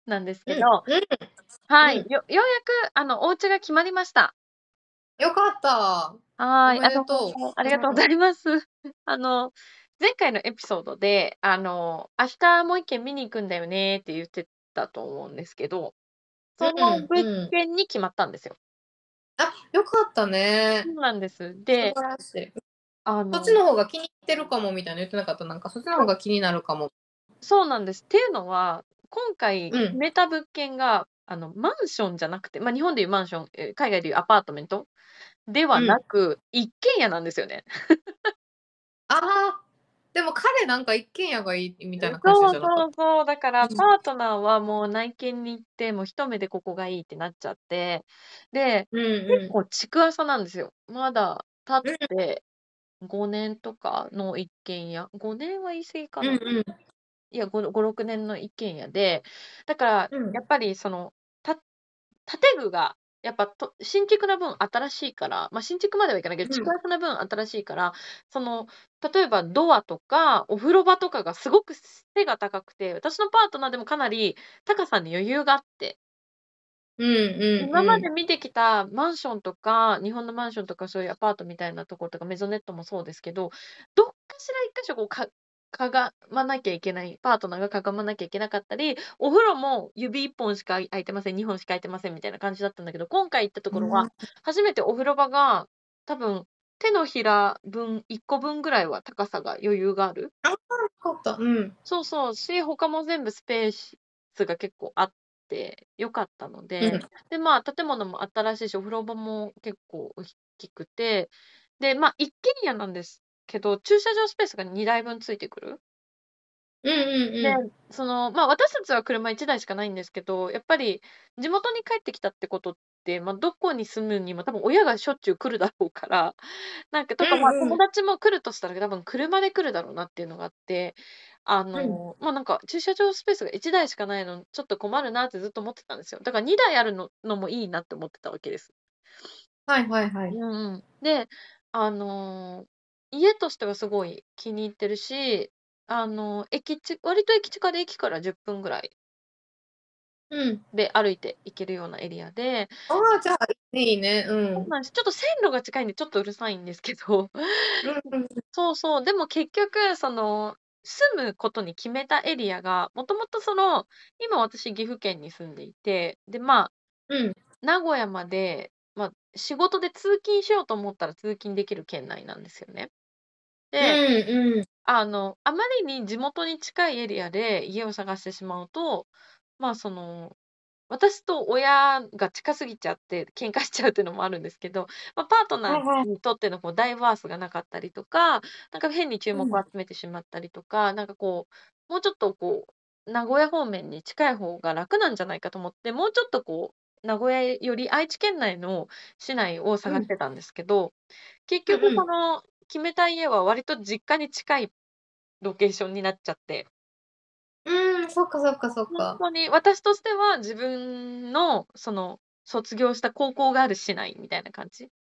S1: なんですけど、
S2: うん、うん
S1: はい、
S2: うん
S1: よ。ようやく、あの、お家が決まりました。
S2: よかった。
S1: はーい。あのありがとうございます。あの、前回のエピソードで、あの、明日もう一軒見に行くんだよねって言ってたと思うんですけど、その
S2: うん
S1: 物件に決まったんですよ。
S2: あ、よかったね
S1: そ。うなんです。
S2: 素
S1: で。あの
S2: そっちの方が気に入ってるかもみたいな言ってなかった？なんかそっちの方が気になるかも。
S1: そうなんです。っていうのは、今回
S2: うん
S1: 決めた物件が、あの、マンションじゃなくて、まあ、日本でいうマンション、えー海外でいうアパートメントではなく、一軒家なんですよね。
S2: ああ、でも彼なんか一軒家がいいみたいな感
S1: そう
S2: じじゃなかっ
S1: そうそう。だから、
S2: うん
S1: パートナーはもう内見に行って、もう一目でここがいいってなっちゃって、で、
S2: た。うん
S1: 結構築浅なんですよ。まだ建って5年とかの一軒家。5年は言い過ぎかな。
S2: うんうん。
S1: いや、5、5、6年の一軒家で、だから、
S2: うん。
S1: やっぱりその、た、建具が、やっぱと新築な分新しいから、まあ、新築まではいかないけど、
S2: うん。
S1: 築安な分新しいから、その、例えばドアとかお風呂場とかがすごく背が高くて、私のパートナーでもかなり高さに余裕があって、
S2: うんうん
S1: 今まで見てきたマンションとか、日本のマンションとかそういうアパートみたいなところとか、メゾネットもそうですけど、どっかしら一箇所こうか、かがまなきゃいけない、パートナーがかがまなきゃいけなかったり、お風呂も指一本しか空いてません、二本しか空いてませんみたいな感じだったんだけど、今回行ったところは、初めてお風呂場が多分手のひら分、一個分ぐらいは高さが余裕がある。
S2: よかった。うん。
S1: そうそう、し、他も全部スペースが結構あってよかったので、
S2: うん
S1: で、まあ、建物も新しいし、お風呂場も結構大きくて、で、まあ、一軒家なんですけど、駐車場スペースが2台分ついてくる？
S2: うんうん
S1: で
S2: うん。、
S1: その、まあ、私たちは車1台しかないんですけど、やっぱり地元に帰ってきたってことって、まあ、どこに住むにも多分親がしょっちゅう来るだろうから、なんか、とか、まあ、
S2: うんうん
S1: 友達も来るとしたら多分車で来るだろうなっていうのがあって、あの、まあ、なんか駐車場スペースが1台しかないのちょっと困るなってずっと思ってたんですよ。だから2台あるののもいいなって思ってたわけです。
S2: はいはいはい。
S1: うんうん。で、あのー家としてはすごい気に入ってるし、あのー駅ち、割と駅近で駅から10分ぐらい
S2: うん。
S1: で歩いて行けるようなエリアで、
S2: ああ、じゃあ、いいね。うん。
S1: そうなんです。ちょっと線路が近いんでちょっとうるさいんですけど、
S2: うん
S1: そうそう。でも結局、その、住むことに決めたエリアが、もともとその、今私岐阜県に住んでいて、で、まあ、
S2: うん。
S1: 名古屋まで、まあ、仕事で通勤しようと思ったら通勤できる県内なんですよね。で、
S2: うんうん。
S1: あの、あまりに地元に近いエリアで家を探してしまうと、まあその、私と親が近すぎちゃって喧嘩しちゃうっていうのもあるんですけど、まあ、パートナーにとってのこうダイバースがなかったりとか、なんか変に注目を集めてしまったりとか、なんかこう、もうちょっとこう、名古屋方面に近い方が楽なんじゃないかと思って、もうちょっとこう、名古屋より愛知県内の市内を探してたんですけど、結局
S2: うんうん
S1: その決めた家は割と実家に近いロケーションになっちゃって、
S2: うん、そっかそっかそっ
S1: 本
S2: か。
S1: 当に私としては自分のその卒業した高校がある市内みたいな感じ。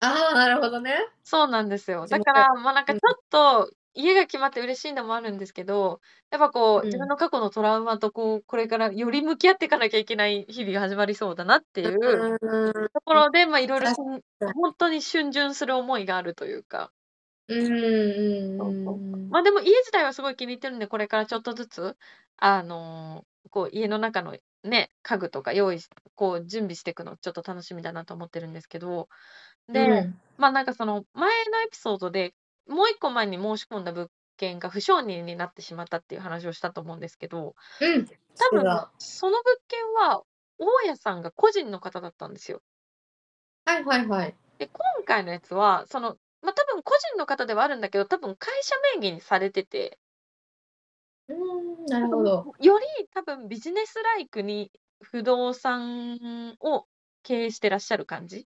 S2: ああ、なるほどね。
S1: そうなんですよ。だから、まあなんか
S2: うん
S1: ちょっと家が決まって嬉しいのもあるんですけど、やっぱこう、
S2: うん。
S1: 自分の過去のトラウマとこう、これからより向き合っていかなきゃいけない日々が始まりそうだなっていう
S2: うん。
S1: ところで、まあいろいろ
S2: 確
S1: しん
S2: かに。
S1: 本当に逡巡する思いがあるというか。
S2: うんうんうん。
S1: まあでも家自体はすごい気に入ってるんで、これからちょっとずつ、あのーこう家の中のね、家具とか用意し、こう準備していくのちょっと楽しみだなと思ってるんですけど、で、
S2: うん。
S1: まあなんかその前のエピソードでもう一個前に申し込んだ物件が不承認になってしまったっていう話をしたと思うんですけど、
S2: うん。
S1: 多分その物件は大家さんが個人の方だったんですよ。
S2: はいはいはい。
S1: で、今回のやつは、その、まあ多分個人の方ではあるんだけど、多分会社名義にされてて、
S2: うん、なるほど。
S1: より多分ビジネスライクに不動産を経営してらっしゃる感じ。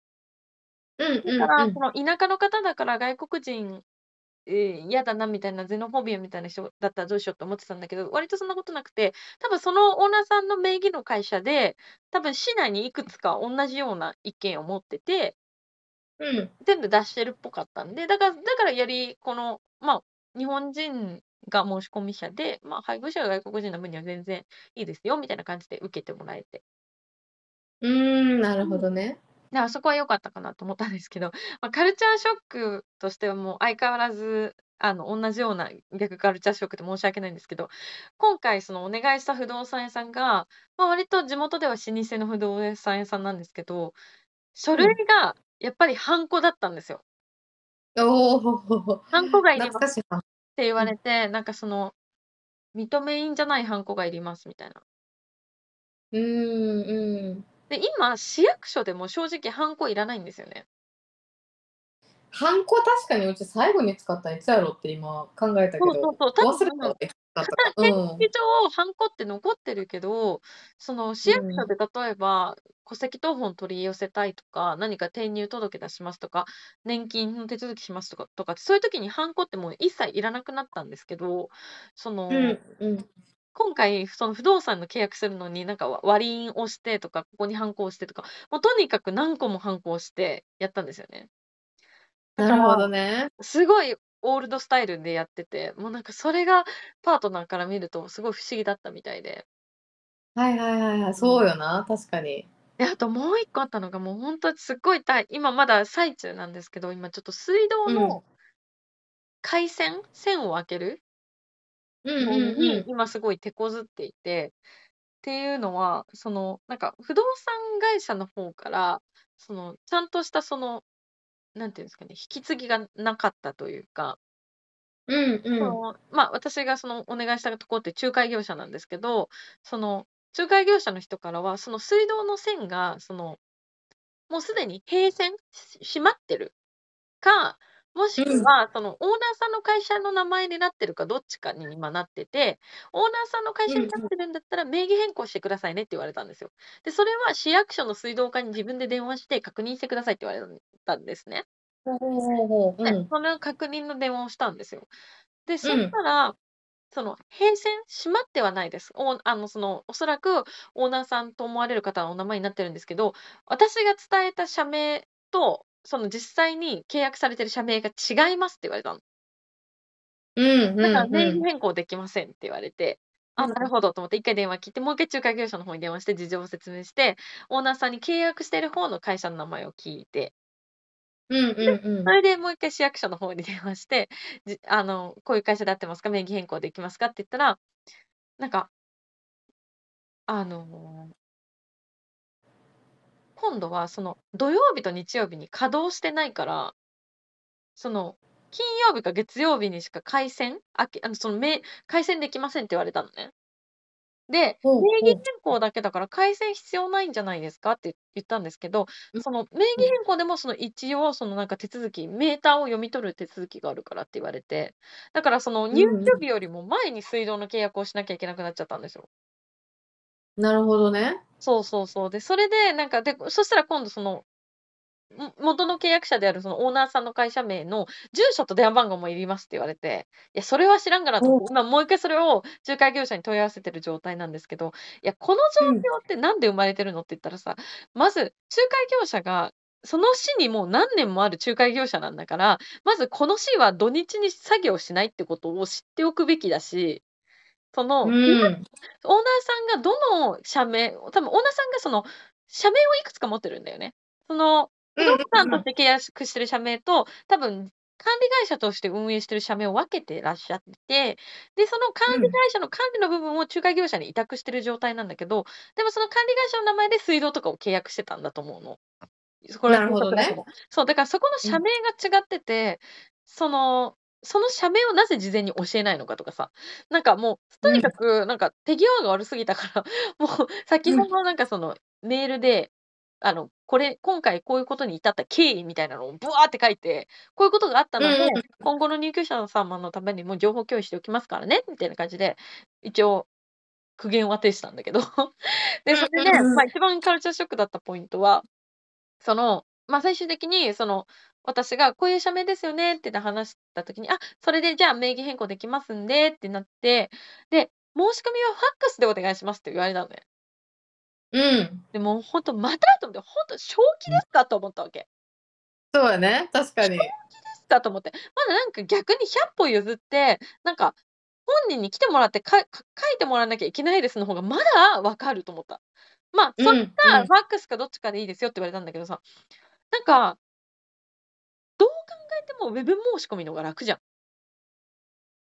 S2: うんうん
S1: だから、
S2: うん
S1: そ。の田舎の方だから外国人、えー嫌だなみたいなゼノフォビアみたいな人だったらどうしようと思ってたんだけど、割とそんなことなくて、多分そのオーナーさんの名義の会社で、多分市内にいくつか同じような一軒を持ってて、
S2: うん。
S1: 全部出してるっぽかったんで、だから、だからより、この、まあ、日本人が申し込み者で、まあ、配偶者が外国人の分には全然いいですよ、みたいな感じで受けてもらえて。
S2: うん、なるほどね。
S1: だからそこは良かったかなと思ったんですけど、まあ、カルチャーショックとしてはもう相変わらず、あの、同じような逆カルチャーショックで申し訳ないんですけど、今回そのお願いした不動産屋さんが、まあ、割と地元では老舗の不動産屋さんなんですけど、書類がやっぱりハンコだったんですよ。
S2: おお。
S1: ハンコがいります。って言われて、なんかその、認め印じゃないハンコがいりますみたいな。
S2: うんうん。
S1: で、今、市役所でも正直ハンコいらないんですよね。
S2: ハンコ確かにうち最後に使ったのいつやろって今考えたけど、
S1: そうそうそう
S2: 忘れた。ったとか。うん。
S1: 一応、ハンコって残ってるけど、その市役所で例えば、戸籍謄本取り寄せたいとか、何か転入届出しますとか、年金の手続きしますとか、とかそういう時にハンコってもう一切いらなくなったんですけど、その、
S2: うん。うん。
S1: 今回、その不動産の契約するのに、なんかわ割り印をしてとか、ここにハンコをしてとか、もうとにかく何個もハンコをしてやったんですよね。
S2: なるほどね。
S1: すごいオールドスタイルでやってて、もうなんかそれがパートナーから見るとすごい不思議だったみたいで。
S2: はいはいはいはい。そうよな、確かに。
S1: で、あともう一個あったのが、もうほんとすっごいたい今まだ最中なんですけど、今ちょっと水道
S2: うん。
S1: の回線線を開けるの
S2: うんうんう
S1: に、
S2: ん。
S1: 今すごい手こずっていて、っていうのは、その、なんか不動産会社の方から、その、ちゃんとしたその、なんていうんですかね、引き継ぎがなかったというか
S2: うんうん。
S1: ま、私がそのお願いしたとこって仲介業者なんですけど、その仲介業者の人からは、その水道の線が、その、もうすでに閉線し閉まってるか、もし
S2: うん。
S1: くはそのオーナーさんの会社の名前になってるかどっちかに今なってて、オーナーさんの会。社になってるんだったら名義変更してくださいねって言われたんですよ。で、それは市役所の水道課に自分で電話して確認してくださいって言われたんですね。で、
S2: ん。
S1: その確認の電話をしたんですよ。で、そし
S2: うん。
S1: たら、その閉線閉まってはないです。おあの、その、おそらくオーナーさんと思われる方のお名前になってるんですけど、私が伝えた社名と、その実際に契約されてる社名が違いますって言われたの。
S2: うん
S1: だから。名義変更できませんって言われて、あ、
S2: うん。
S1: なるほどと思って一回電話切って、もう一回仲介業者の方に電話して事情を説明して、オーナーさんに契約している方の会社の名前を聞いて
S2: うん
S1: で、
S2: うんうん。
S1: それでもう一回市役所の方に電話して、じあの、こういう会社で合ってますか？名義変更できますか？って言ったら、なんかあの今度はその土曜日と日曜日に稼働してないからその金曜日か月曜日にしか回線あけあの、そのめ回線できませんって言われたのね。で、名義。変更だけだから回線必要ないんじゃないですかって言ったんですけど、
S2: うん
S1: その名義
S2: うん。
S1: 変更でもその一応そのなんか手続き、メーターを読み取る手続きがあるからって言われて、だからその入。居日よりも前に水道の契約をしなきゃいけなくなっちゃったんですよ。
S2: なるほどね。
S1: そうそうそう。で、それでなんか、で、そしたら今度その、ん元の契約者であるそのオーナーさんの会社名の住所と電話番号もいりますって言われて、いや、それは知らんがなと。今もう一回それを仲介業者に問い合わせてる状態なんですけど、いや、この
S2: うん。
S1: 状況ってなんで生まれてるのって言ったらさ、まず仲介業者がその市にもう何年もある仲介業者なんだから、まずこの市は土日に作業しないってことを知っておくべきだし、その、
S2: う
S1: 今オーナー
S2: ん。
S1: さんがどの社名多分オーナーさんがその社名をいくつか持ってるんだよね。その、不動
S2: うんうんうん。
S1: 産として契約してる社名と、多分管理会社として運営してる社名を分けてらっしゃってて、で、その管
S2: うん。
S1: 理会社の管理の部分を仲介業者に委託してる状態なんだけど、でもその管理会社の名前で水道とかを契約してたんだと思うの。これは
S2: なるほどね。
S1: そう、だからそこの
S2: うん。
S1: 社名が違ってて、その、その社名をなぜ事前に教えないのかとかさ、なんかもう、とにか
S2: うん。
S1: くなんか手際が悪すぎたから、もう先
S2: うん。
S1: ほどなんかそのメールで、あの、これ、今回こういうことに至った経緯みたいなのをブワーって書いて、こういうことがあったので、
S2: うんうん。
S1: 今後の入居者様のためにも情報共有しておきますからね、みたいな感じで、一応苦言は呈したんだけど。で、
S2: うん
S1: それで、ま、
S2: うんうん。
S1: 一番カルチャーショックだったポイントは、その、ま、最終的にその、私がこういう社名ですよねって話した時に、あ、それでじゃあ名義変更できますんでってなって、で、申し込みはファックスでお願いしますって言われたのね。
S2: うん。
S1: で、もうほんと、またと思って、ほんと正気ですかと思ったわけ。
S2: そうやね、確か
S1: 正
S2: に。
S1: 気ですかと思って。まだなんか逆に100歩譲って、なんか、本人に来てもらってかか書いてもらわなきゃいけないですの方がまだ分かると思った。ま、それ
S2: うん、うん。
S1: かファックスかどっちかでいいですよって言われたんだけどさ、なんかどう考えてもウェブ申し込みの方が楽じゃん。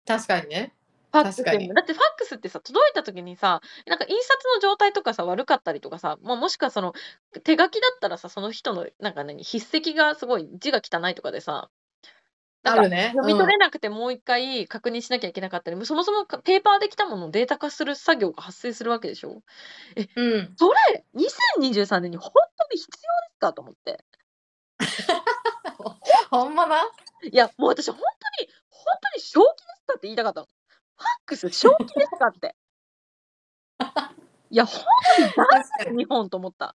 S2: 確かにね。
S1: ファックス
S2: 確かに。
S1: だってファックスってさ、届いた時にさ、なんか印刷の状態とかさ、悪かったりとかさ、ま、もしくはその、手書きだったらさ、その人のなんか何、筆跡がすごい字が汚いとかでさ、なんか
S2: あるね。
S1: 読み取
S2: うん。
S1: れなくてもう一回確認しなきゃいけなかったり、も、そもそもかペーパーで来たものをデータ化する作業が発生するわけでしょ？え、
S2: うん。
S1: それ、2023年にほんとに必要ですか？と思って。
S2: ほんまな？
S1: いや、もう私ほんとにほんとに正気ですかって言いたかったの。ファックス正気ですかって。いや、ほんとに
S2: 確かに。
S1: 日本と思った。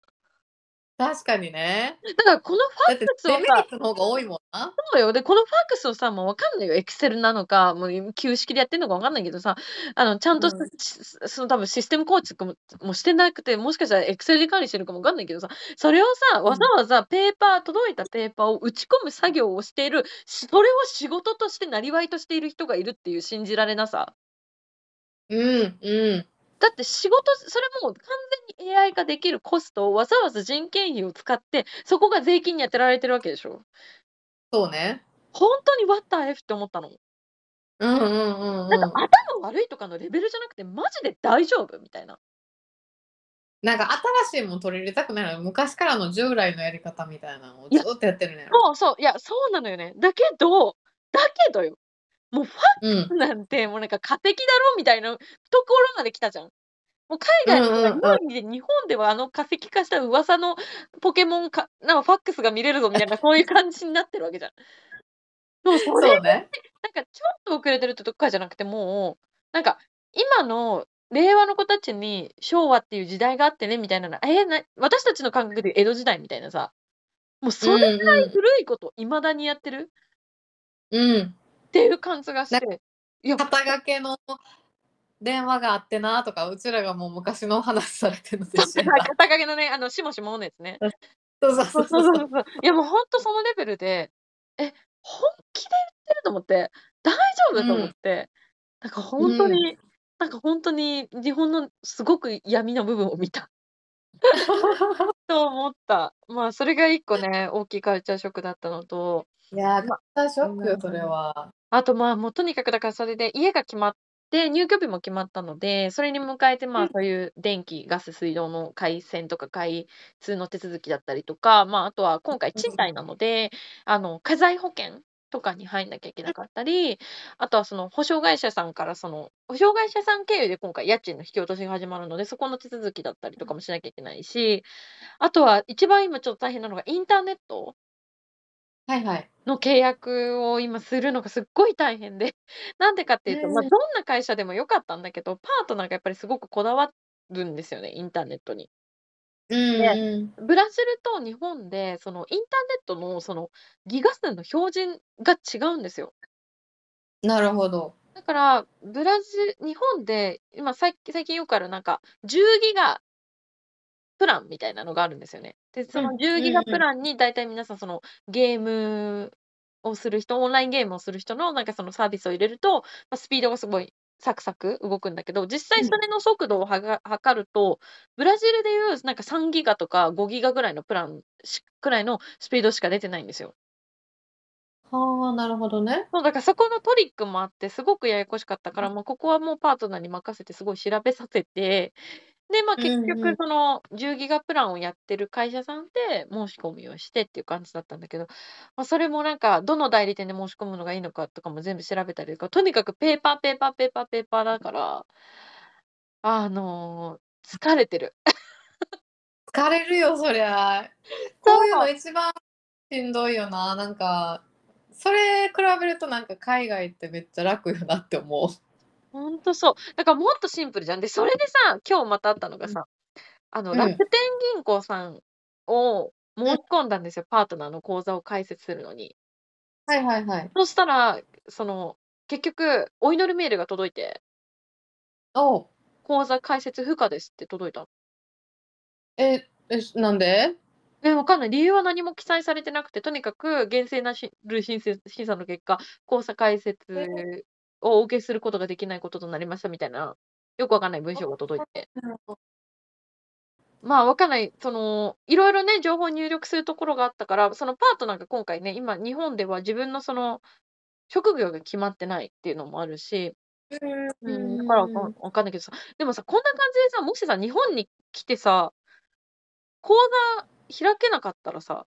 S2: 確かにね。
S1: だからこのファックスをさ
S2: デメリットの方が多いもんな。
S1: そうよ。で、このファックスをさ、もうわかんないよ。エクセルなのか、もう旧式でやってんのかわかんないけどさ、あの、ちゃんとし
S2: うん
S1: しその多分システム構築ももしてなくて、もしかしたらエクセルで管理してるかもわかんないけどさ、それをさ、わざわざペーパー、届いたペーパーを打ち込む作業をしている、しそれを仕事としてなりわいとしている人がいるっていう信じられなさ。
S2: うんうん。
S1: だって仕事、それも完全に AI 化できるコストをわざわざ人件費を使って、そこが税金に当てられてるわけでしょ？
S2: そうね。
S1: 本当に What the F って思ったの？
S2: うんうんうんうん。
S1: なんか頭悪いとかのレベルじゃなくて、マジで大丈夫みたいな。
S2: なんか新しいもん取り入れたくないの昔からの従来のやり方みたいなのをずっとやってるね。
S1: そうそう、いや、そうなのよね。だけど、だけどよ。もうフ
S2: うん
S1: ァ。なんて、もうなんか化石だろみたいなところまで来たじゃん。もう海外とか
S2: うんうんうん
S1: 日本で日本ではあの化石化した噂のポケモンか、なんかファックスが見れるぞみたいな、そういう感じになってるわけじゃん。もうそれ
S2: そうね。
S1: なんかちょっと遅れてるってとこからじゃなくてもうなんか今の令和の子たちに昭和っていう時代があってねみたいなのえーな私たちの感覚で江戸時代みたいなさもうそれぐらい古いこといまだにやってる？
S2: うん。うん。
S1: っていう感じがして。いや
S2: 肩掛けの電話があってなとかうちらがもう昔の話されてるのと一緒やな。
S1: 肩掛けのねあのしもしものやつね。
S2: そうそう
S1: そ
S2: そう。うそうう
S1: そそうそう。いやもうほんとそのレベルでえ本気で言ってると思って大丈夫と思って、なんか本当に、なんか本当に日本のすごく闇の部分を見た。と思った。まあ、それが一個ね、大きいカルチャーショックだったのと、
S2: いやカルチャーショックよ、それは。
S1: あとまあ、もうとにかくだからそれで家が決まって、入居日も決まったので、それに迎えてま
S2: うん。
S1: あそういう電気、ガス、水道の回線とか開通の手続きだったりとか、まああとは今回賃貸なので、あの、家財保険とかに入んなきゃいけなかったり、あとはその保証会社さんからその、保証会社さん経由で今回家賃の引き落としが始まるので、そこの手続きだったりとかもしなきゃいけないし、あとは一番今ちょっと大変なのがインターネット
S2: はいはい。
S1: の契約を今するのがすっごい大変で、なんでかっていうと、まどんな会社でもよかったんだけど、パートナーがやっぱりすごくこだわるんですよね、インターネットに。
S2: うんうん。
S1: ブラジルと日本で、そのインターネットのそのギガ数の標準が違うんですよ。
S2: なるほど。
S1: だから、ブラジル、日本で、今最最近よくあるなんか、10ギガプランみたいなのがあるんですよね。で、その
S2: うん
S1: 10ギガプランに大体皆さんそのゲームをする人、オンラインゲームをする人のなんかそのサービスを入れると、まあ、スピードがすごいサクサク動くんだけど、実際それの速度をはが測ると、ブラジルでいうなんか3ギガとか5ギガぐらいのプランしくらいのスピードしか出てないんですよ。
S2: はあ、なるほどね。
S1: そう、だからそこのトリックもあって、すごくややこしかったから、まあ、ここはもうパートナーに任せてすごい調べさせて、で、まあ、結
S2: うんうん
S1: 局その10ギガプランをやってる会社さんで申し込みをしてっていう感じだったんだけど、まあ、それもなんか、どの代理店で申し込むのがいいのかとかも全部調べたりとか、とにかくペーパー、ペーパー、ペーパー、ペーパーだから、あのー疲れてる。
S2: 疲れるよ、そりゃ。こういうの一番しんどいよな。なんか、それ比べるとなんか海外ってめっちゃ楽よなって思う。
S1: ほんとそう。だからもっとシンプルじゃん。で、それでさ、今日またあったのがさ、あの、
S2: うん
S1: 楽天銀行さんを申し込んだんですよ。パートナーの口座を開設するのに。
S2: はいはいはい。
S1: そしたら、その、結局、お祈りメールが届いて、
S2: おう
S1: 口座開設不可ですって届いた。
S2: え、え、なんで？
S1: え、わかんない。理由は何も記載されてなくて、とにかく厳正なしる審査審査の結果、口座開設をお受けすることができないこととなりましたみたいな、よくわかんない文章が届いて。まあ、わかんない。その、いろいろね、情報入力するところがあったから、そのパートナーが今回ね、今、日本では自分のその、職業が決まってないっていうのもあるし、うん、だからわかんないけどさ、でもさ、こんな感じでさ、もしさ、日本に来てさ、口座開けなかったらさ、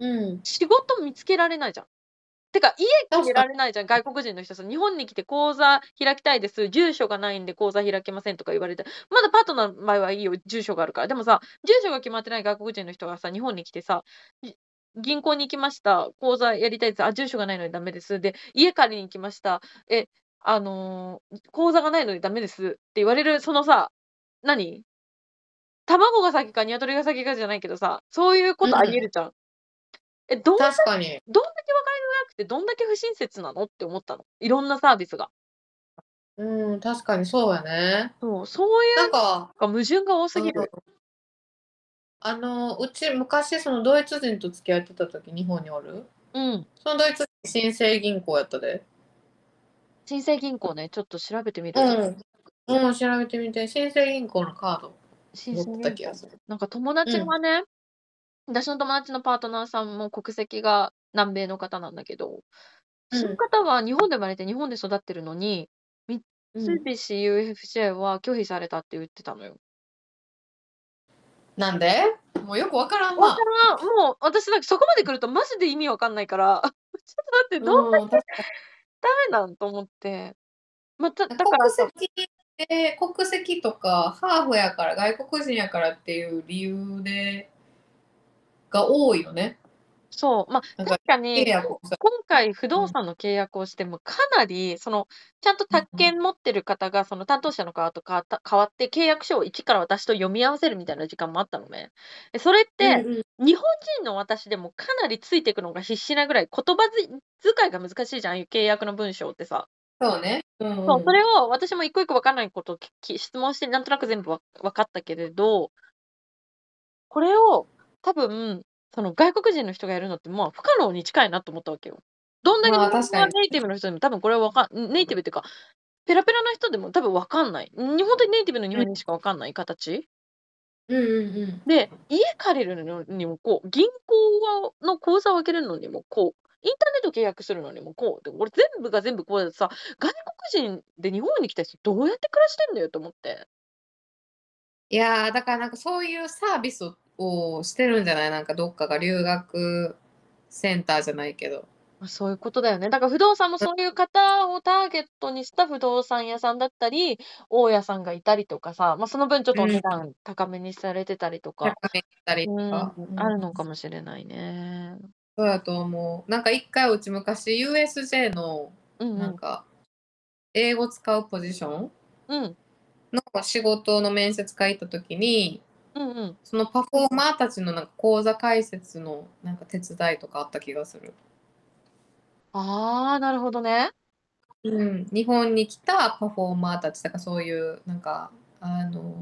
S2: うん。
S1: 仕事見つけられないじゃん。てか、家決め
S2: ら
S1: れないじゃん、外国人の人さ、日本に来て口座開きたいです、住所がないんで口座開けませんとか言われて、まだパートナーの場合はいいよ、住所があるから。でもさ、住所が決まってない外国人の人がさ、日本に来てさ、銀行に行きました、口座やりたいです、あ、住所がないのでダメです。で、家借りに行きました、え、あの、口座がないのでダメです。って言われる、そのさ、何？卵が先か鶏が先かじゃないけどさ、そういうことあり得るじゃん。え、どんだ
S2: 確かに。
S1: どんだけ分かりづらくて、どんだけ不親切なの？って思ったの。いろんなサービスが。
S2: うん、確かにそうやね。
S1: そう、そういう
S2: なんか、
S1: が矛盾が多すぎる。
S2: あの、うち昔そのドイツ人と付き合ってた時日本におる？
S1: うん。
S2: そのドイツ人新生銀行やったで。
S1: 新生銀行ね、ちょっと調べてみる。
S2: うん。うん、調べてみて。新生銀行のカード
S1: 新生
S2: 持ってた
S1: 銀行
S2: 気がする。
S1: なんか友達がね、私の友達のパートナーさんも国籍が南米の方なんだけど、
S2: うん
S1: その方は日本で生まれて日本で育ってるのに、
S2: うん、
S1: 三菱 UFJ は拒否されたって言ってたのよ。
S2: なんで？もうよくわからんな。
S1: わからん。もう私なんかそこまで来るとマジで意味わかんないから、ちょっと待って、ど
S2: ん、確か
S1: ダメなんと思って。また、だ
S2: に
S1: からさ、
S2: 国籍で国籍とかハーフやから外国人やからっていう理由でが多いよね。
S1: そう、まあ確かに今回不動産の契約をしてもかなり、その、ちゃんと宅建持ってる方が、その担当者の方と変わって契約書を一から私と読み合わせるみたいな時間もあったのね。でそれって、日本人の私でもかなりついていくのが必死なぐらい言葉遣いが難しいじゃん、契約の文章ってさ。
S2: そうね。うんうん
S1: そう、それを私も一個一個分かんないことを質問して、なんとなく全部わ分かったけれど、これを多分、その外国人の人がやるのって、まあ不可能に近いなと思ったわけよ。どんだけネイティブの人でも多分これはわかん、ネイティブっていうか、ペラペラな人でも多分分かんない。日本当にネイティブの日本人しか分かんない形。
S2: うんうんうん。
S1: で、家借りるのにもこう、銀行の口座を開けるのにもこう、インターネット契約するのにもこう。で、俺全部が全部こうでさ、外国人で日本に来た人どうやって暮らしてんだよと思って。
S2: いやーだからなんかそういうサービスをしてるんじゃない？なんかどっかが留学センターじゃないけど。
S1: まあ、そういうことだよね。だから不動産もそういう方をターゲットにした不動産屋さんだったり、大家さんがいたりとかさ、まあ、その分ちょっとお値段高めにされてたりとか、
S2: 高めに行ったりと
S1: うん、
S2: か。
S1: あるのかもしれないね。
S2: そうだと思う。なんか一回うち昔 USJ の。なんか英語使うポジション
S1: うん。
S2: の仕事の面接会行った時に
S1: うんうん。
S2: そのパフォーマーたちのなんか講座解説のなんか手伝いとかあった気がする。
S1: ああ、なるほどね。
S2: うん、日本に来たパフォーマーたちだからそういうなんかあの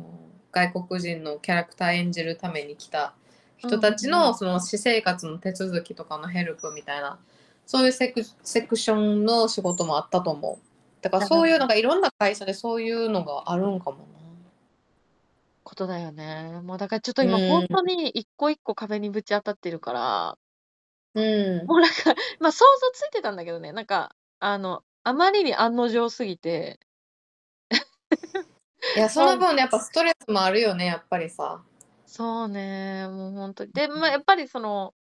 S2: 外国人のキャラクター演じるために来た人たちのその私生活の手続きとかのヘルプみたいなそういうセクセクションの仕事もあったと思うだからそういうなんかいろんな会社でそういうのがあるんかも
S1: ことだよね。もうだからちょっと今
S2: うん。
S1: 本当に一個一個壁にぶち当たってるから、
S2: なうん。
S1: もうなんか、まあ想像ついてたんだけどね、なんか、あの、あまりに案の定すぎて、
S2: いや その分やっぱストレスもあるよねやっぱりさ。
S1: そうね、もう本当に。で、まあやっぱりその、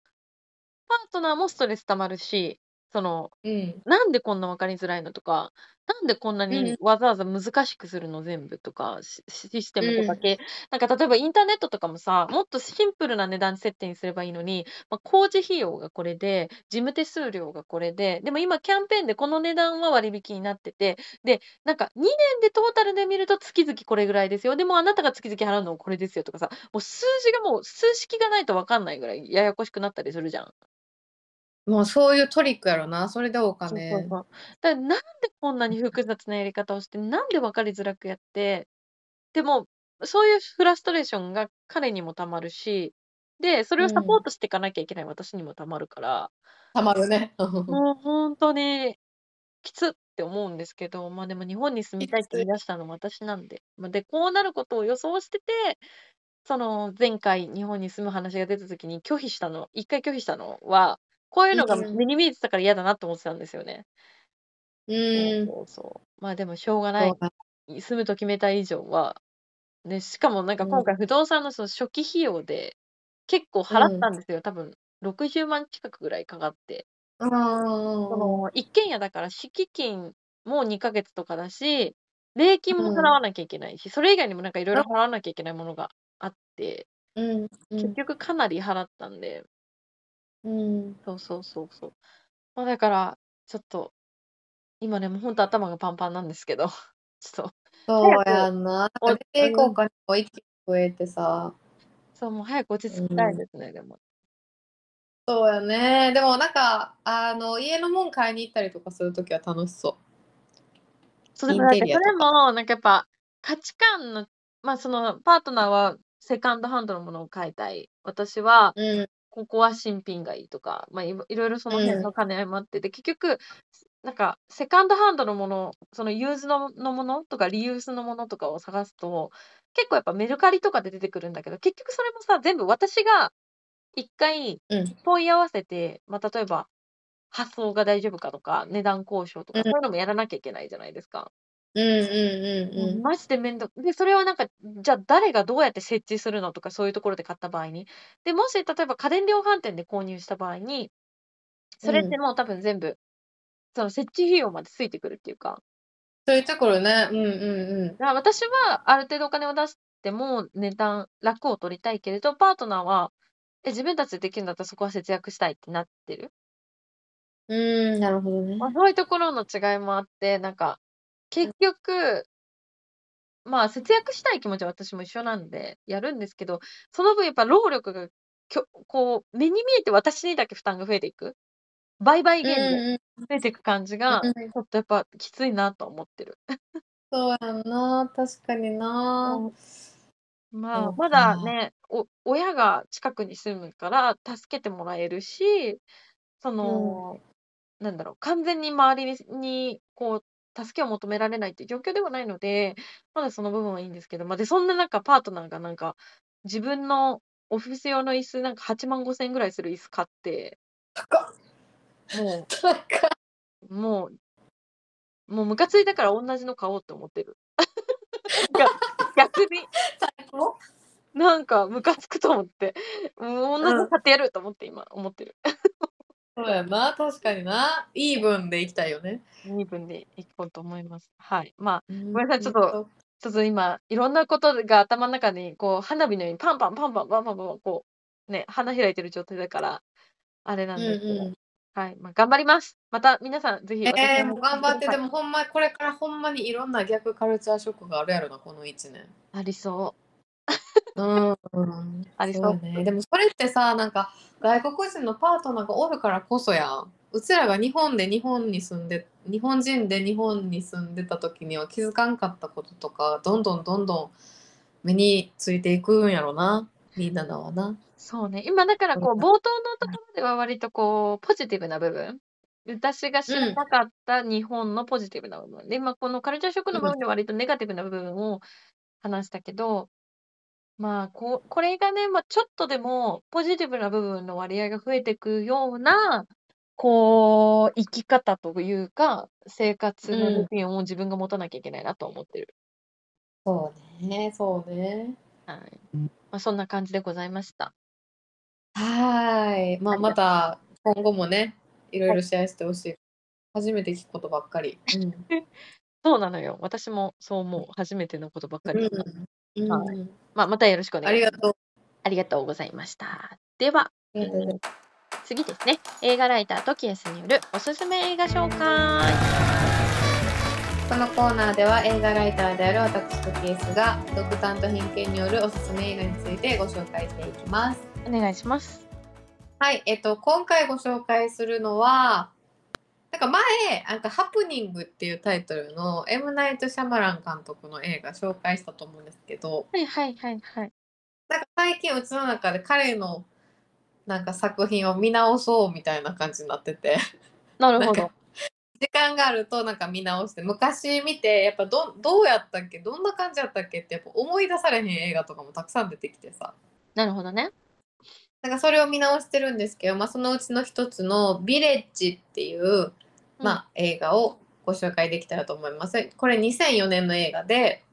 S1: パートナーもストレス溜まるし、その、
S2: うん
S1: なんでこんな分かりづらいのとか、なんでこんなに
S2: うん
S1: わざわざ難しくするの全部とか、シシステムとか系、なんか例えばインターネットとかもさ、もっとシンプルな値段設定にすればいいのに、まあ、工事費用がこれで、事務手数料がこれで、でも今キャンペーンでこの値段は割引になってて、で、なんか2年でトータルで見ると月々これぐらいですよ。でもあなたが月々払うのはこれですよとかさ、もう数字がもう数式がないと分かんないぐらいややこしくなったりするじゃん。
S2: もうそういうトリックやろな。それでお
S1: そうそう
S2: 金
S1: そう。だなんでこんなに複雑なやり方をして、なんで分かりづらくやって、でも、そういうフラストレーションが彼にもたまるし、で、それをサポートしていかなきゃいけない私にもたまるから、
S2: たまるね。
S1: もう本当にきつって思うんですけど、まあでも日本に住みたいって言い出したのも私なんで、まあ、で、こうなることを予想してて、その前回日本に住む話が出た時に拒否したの、一回拒否したのは、こういうのが
S2: うん。
S1: 目に見えてたから嫌だなと思ってたんですよね。
S2: うん。
S1: そうそう。まあでもしょうがない。
S2: そう。だ。
S1: 住むと決めた以上は、ね、しかもなんか
S2: うん。
S1: 今回不動産のその初期費用で結構払ったんですよ。多分60万近くぐらいかかって。
S2: あー。
S1: その一軒家だから敷金も2ヶ月とかだし、礼金も払わなきゃいけないし、それ以外にもなんかいろいろ払わなきゃいけないものがあって、
S2: うん。う
S1: 結
S2: ん
S1: 局かなり払ったんで、
S2: うん
S1: そうそうそうそう。まあだから、ちょっと今ね、もうほんと頭がパンパンなんですけど、ちょっと。
S2: そうやんな。
S1: お
S2: 出ていこうかな。もう一気に増えてさ。
S1: そう、もう早く落ち着きたいですね、でも。
S2: そうやね。でもなんか、あの、家のもん買いに行ったりとかするときは楽しそ
S1: そう、で
S2: イ
S1: もそれも、なんかやっぱ、価値観のまあ、そのパートナーはセカンドハンドのものを買いたい。私は、
S2: う。うん。
S1: ここは新品がいいとか、まあ、いろいろいろその辺の兼ね合いもあって、で、結局、なんか、セカンドハンドのもの、そのユーズののものとか、リユースのものとかを探すと、結構やっぱメルカリとかで出てくるんだけど、結局それもさ、全部私が一回
S2: うん。
S1: 問い合わせて、まあ、例えば、発送が大丈夫かとか、値段交渉とか、
S2: うん
S1: そういうのもやらなきゃいけないじゃないですか。
S2: うんうんうんうん。
S1: マジでめんどで、それはなんか、じゃあ誰がどうやって設置するのとか、そういうところで買った場合に。で、もし例えば家電量販店で購入した場合に、それってもう多分全部、その設置費用までついてくるっていうか、
S2: そういうところね。うんうんうん。
S1: だから私はある程度お金を出しても値段、楽を取りたいけれど、パートナーは、え、自分たちでできるんだったらそこは節約したいってなってる。
S2: うん、なるほどね。
S1: まあ、そういうところの違いもあって、なんか、結局、まあ、節約したい気持ちは私も一緒なんで、やるんですけど、その分やっぱ労力が、きょこう、目に見えて私にだけ負担が増えていく。倍々
S2: うん
S1: 減で
S2: うん。
S1: 増えていく感じが、
S2: うん
S1: ちょっとやっぱきついなと思ってる。
S2: そうやんな。確かにな。
S1: まあ、まだ
S2: か
S1: ね、お、親が近くに住むから助けてもらえるし、その、なんだろう、完全に周りに、にこう、助けを求められないっていう状況ではないので、まだその部分はいいんですけど、まあ、で、そんな中、パートナーがなんか、自分のオフィス用の椅子、なんか8万5千円ぐらいする椅子買って。も。う、もう、もうムカついたから同じの買おうって思ってる。が逆に、
S2: 最高
S1: なんかムカつくと思って、もう同じの買ってやると思って今思ってる。
S2: そうやな。確かにな。イーブンでいきたいよね。
S1: 身分でいこうと思います。はい。まあ、
S2: ご
S1: めんなさいちょっと。ちょっと今、いろんなことが頭の中に、こう、花火のようにパンパンパンパンパンパンパン、こう、ね、花開いてる状態だから、あれなん
S2: うん
S1: ですけど、
S2: うん。
S1: はい。まあ、頑張ります。また皆さん、ぜひ私
S2: えー、
S1: の
S2: もう頑張って、
S1: はい
S2: でもほんま、これからほんまにいろんな逆カルチャーショックがあるやろな、この1年。
S1: ありそ
S2: うん。
S1: ありそう
S2: そうやね。でもそれってさ、なんか外国人のパートナーがおるからこそやん。うちらが日本で日本に住んで、日本人で日本に住んでた時には気づかんかったこととか、どんどんどんどん目についていくんやろな。みんなだわな。
S1: う。そうね。今、だから、こう、
S2: うん
S1: 冒頭のところでは割と、こう、ポジティブな部分。私が知らなかった日本のポジティブな部分。で、今、このカルチャーショックの部分で割とネガティブな部分を話したけど、まあ、ここれがね、まあ、ちょっとでもポジティブな部分の割合が増えていくような、こう、生き方というか、生活のルーティンを自分が持たなきゃいけないなと思ってる。
S2: そうね、そうね。
S1: はい。まあ、そんな感じでございました。
S2: はーい。まあ、
S1: ありがとう
S2: また今後もね、いろいろシェアしてほしい。初めて聞くことばっかり。うん。
S1: そうなのよ。私もそう思う。初めてのことばっかり。
S2: うん。
S1: は
S2: うん。
S1: まあ、またよろしくお願いします。
S2: ありがとう。
S1: ありがとうございました。では、
S2: ありがとうございます
S1: 次ですね。映画ライタートキエスによるおすすめ映画紹介。
S2: このコーナーでは映画ライターである私とケースが独断と偏見によるおすすめ映画についてご紹介していきます。
S1: お願いします。
S2: はい、えっと今回ご紹介するのはなんか前なんかハプニングっていうタイトルのエムナイト・シャマラン監督の映画紹介したと思うんですけど、
S1: はいはいはいはい。
S2: なんか最近うちの中で彼のなんか作品を見直そうみたいな感じになってて。
S1: なるほど。
S2: 時間があるとなんか見直して昔見てやっぱどどうやったっけどんな感じやったっけってやっぱ思い出されへん映画とかもたくさん出てきてさ
S1: なるほどね。
S2: なんかそれを見直してるんですけど、まあ、そのうちの一つの「ビレッジ」っていう、まあ、映画をご紹介できたらと思います。これ2004年の映画で、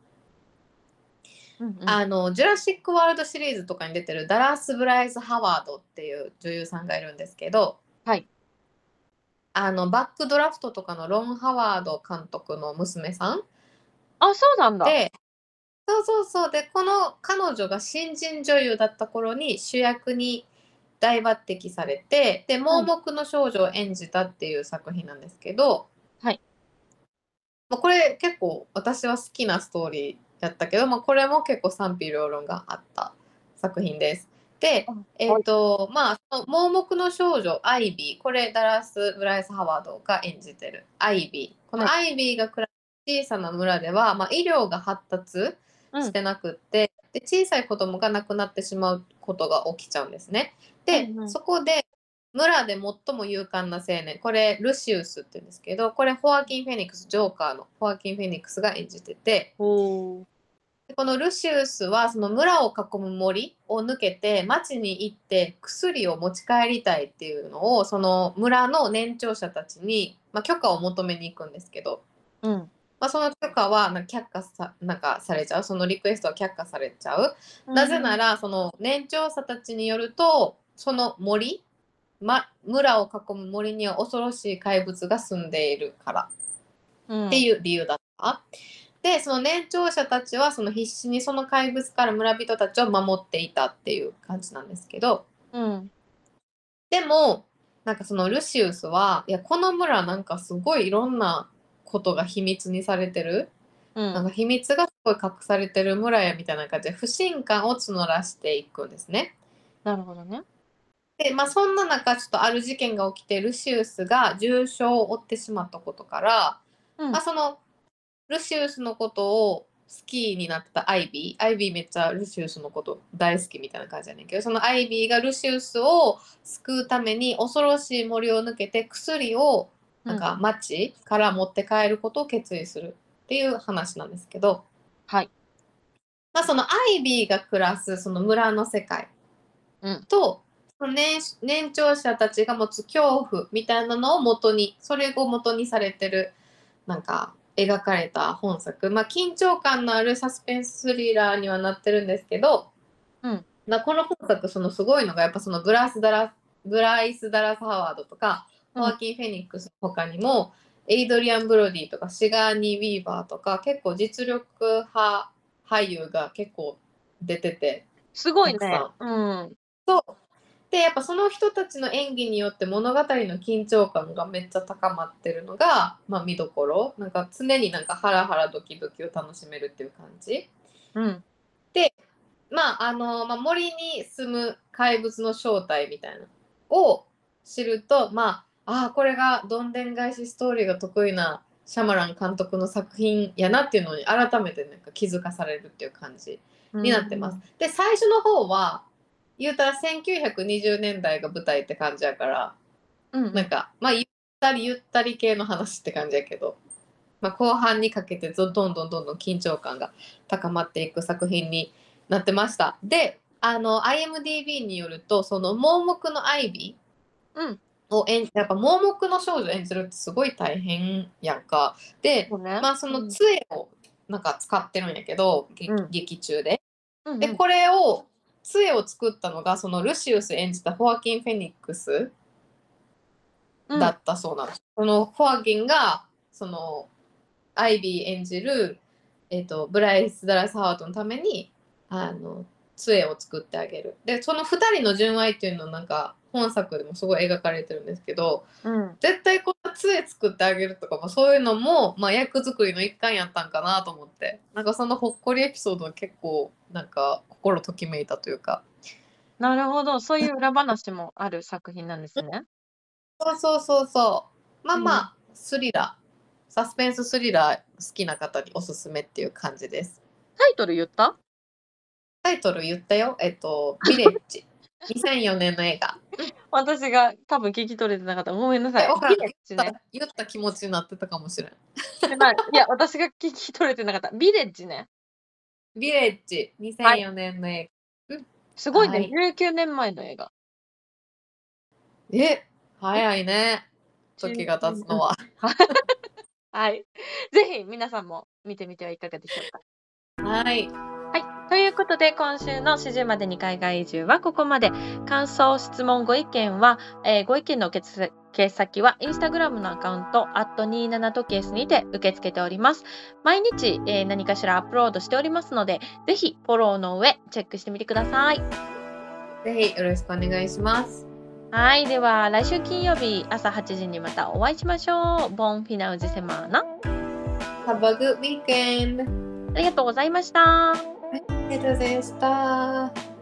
S1: うんうん、
S2: あのジュラシック・ワールドシリーズとかに出てるダラス・ブライス・ハワードっていう女優さんがいるんですけど、
S1: はい。
S2: あのバックドラフトとかのロン・ハワード監督の娘さん
S1: あ、そうなんだ。
S2: でそうそうそうでこの彼女が新人女優だった頃に主役に大抜擢されてで盲目の少女を演じたっていう作品なんですけど、
S1: はい。
S2: まあ、これ結構私は好きなストーリーやったけど、まあ、これも結構賛否両論があった作品です。で
S1: うん、
S2: えっ、とまあ盲目の少女アイビーこれダラス・ブライス・ハワードが演じてるアイビー。このアイビーが暮らす小さな村では、まあ、医療が発達
S1: うん。
S2: してなくって、で小さい子供が亡くなってしまうことが起きちゃうんですね。で、
S1: うんうん。
S2: そこで村で最も勇敢な青年これルシウスって言うんですけどこれホアキン・フェニックスジョーカーのホアキン・フェニックスが演じててこのルシウスはその村を囲む森を抜けて町に行って薬を持ち帰りたいっていうのをその村の年長者たちに、まあ、許可を求めに行くんですけど、
S1: うん。
S2: まあ、その許可はなんか却下さなんかされちゃう？そのリクエストは却下されちゃう？なぜならその年長者たちによるとその森、ま、村を囲む森には恐ろしい怪物が住んでいるから
S1: うん
S2: っていう理由だった。でその年長者たちはその必死にその怪物から村人たちを守っていたっていう感じなんですけど
S1: うん
S2: でもなんかそのルシウスはいやこの村なんかすごいいろんなことが秘密にされてる
S1: うん
S2: なんか秘密がすごい隠されてる村やみたいな感じで不信感を募らしていくんですね。
S1: なるほどね。
S2: でまあそんな中ちょっとある事件が起きてルシウスが重傷を負ってしまったことから、
S1: うん。
S2: まあ、そのルシウスのことを好きになってたアイビーアイビーめっちゃルシウスのこと大好きみたいな感じやねんけどそのアイビーがルシウスを救うために恐ろしい森を抜けて薬をなんか町から持って帰ることを決意するっていう話なんですけど、
S1: はい。
S2: まあ、そのアイビーが暮らすその村の世界
S1: うん。
S2: と、年年長者たちが持つ恐怖みたいなのを元にそれを元にされてるなんか描かれた本作。まあ緊張感のあるサスペンススリラーにはなってるんですけど、
S1: うん。
S2: まあこの本作そのすごいのがやっぱそのブラスダラブライス・ダラス・ハワードとか、
S1: うん。
S2: ホアキン・フェニックスの他にもエイドリアン・ブロディとかシガーニー・ウィーバーとか結構実力派俳優が結構出てて
S1: すごいね。うん。
S2: そうでやっぱその人たちの演技によって物語の緊張感がめっちゃ高まってるのが、まあ、見どころなんか常になんかハラハラドキドキを楽しめるっていう感じ
S1: うん。
S2: まああの、まあ、森に住む怪物の正体みたいなのを知るとまああーこれがどんでん返しストーリーが得意なシャマラン監督の作品やなっていうのに改めてなんか気づかされるっていう感じになってます。で最初の方は言うたら1920年代が舞台って感じやから
S1: うん。うん。
S2: なんかまあゆったりゆったり系の話って感じやけど、まあ、後半にかけてどどんどんどんどん緊張感が高まっていく作品になってました。であの IMDB によるとその盲目のアイビ
S1: うん。
S2: ーを演やっぱ盲目の少女を演じるってすごい大変やんか。で
S1: ね。
S2: まあその
S1: うん
S2: 杖をなんか使ってるんやけど、劇
S1: うん
S2: 劇中で。
S1: うん
S2: でこれを杖を作ったのがそのルシウス演じたホアキン・フェニックス
S1: うん
S2: だったそうなんです。そのホアキンがそのアイビー演じる、えー、とブライス・ダラス・ハワードのためにあの杖を作ってあげる。でその2人の純愛っていうのなんか本作でもすごい描かれてるんですけど
S1: うん。
S2: 絶対この杖作ってあげるとかもそういうのも、まあ、役作りの一環やったんかなと思って。なんかそのほっこりエピソードは結構なんか心ときめいたというか。
S1: なるほど。そういう裏話もある作品なんですね。
S2: そうそうそうそう。まあまあ、スリラー。サスペンススリラー好きな方におすすめっていう感じです。
S1: タイトル言った？
S2: タイトル言ったよ。えっと「ビレッジ」2004年の映画
S1: 私が多分聞き取れてなかった。ごめんなさい。
S2: えわからん
S1: ビレッジね。
S2: 言った気持ちになってたかもしれん
S1: まあいや、私が聞き取れてなかった。ビレッジね。
S2: ビレッジ2004年の映
S1: すごいね。
S2: はい
S1: 19年前の映画。
S2: 画、え早いね時が経つのは
S1: はい。ぜひ皆さんも見てみてはいかがでしょうか。
S2: はい
S1: はい。ということで、今週の始終までに海外移住はここまで。感想、質問、ご意見は、えーご意見の受付先は、インスタグラムのアカウント、27時計スにて受け付けております。毎日、えー何かしらアップロードしておりますので、ぜひフォローの上、チェックしてみてください。
S2: ぜひよろしくお願いします
S1: はい。では、来週金曜日朝8時にまたお会いしましょう。ボンフィナウジセマーナ。
S2: Have a good weekend!
S1: ありがとうございました。
S2: ありがとうございました。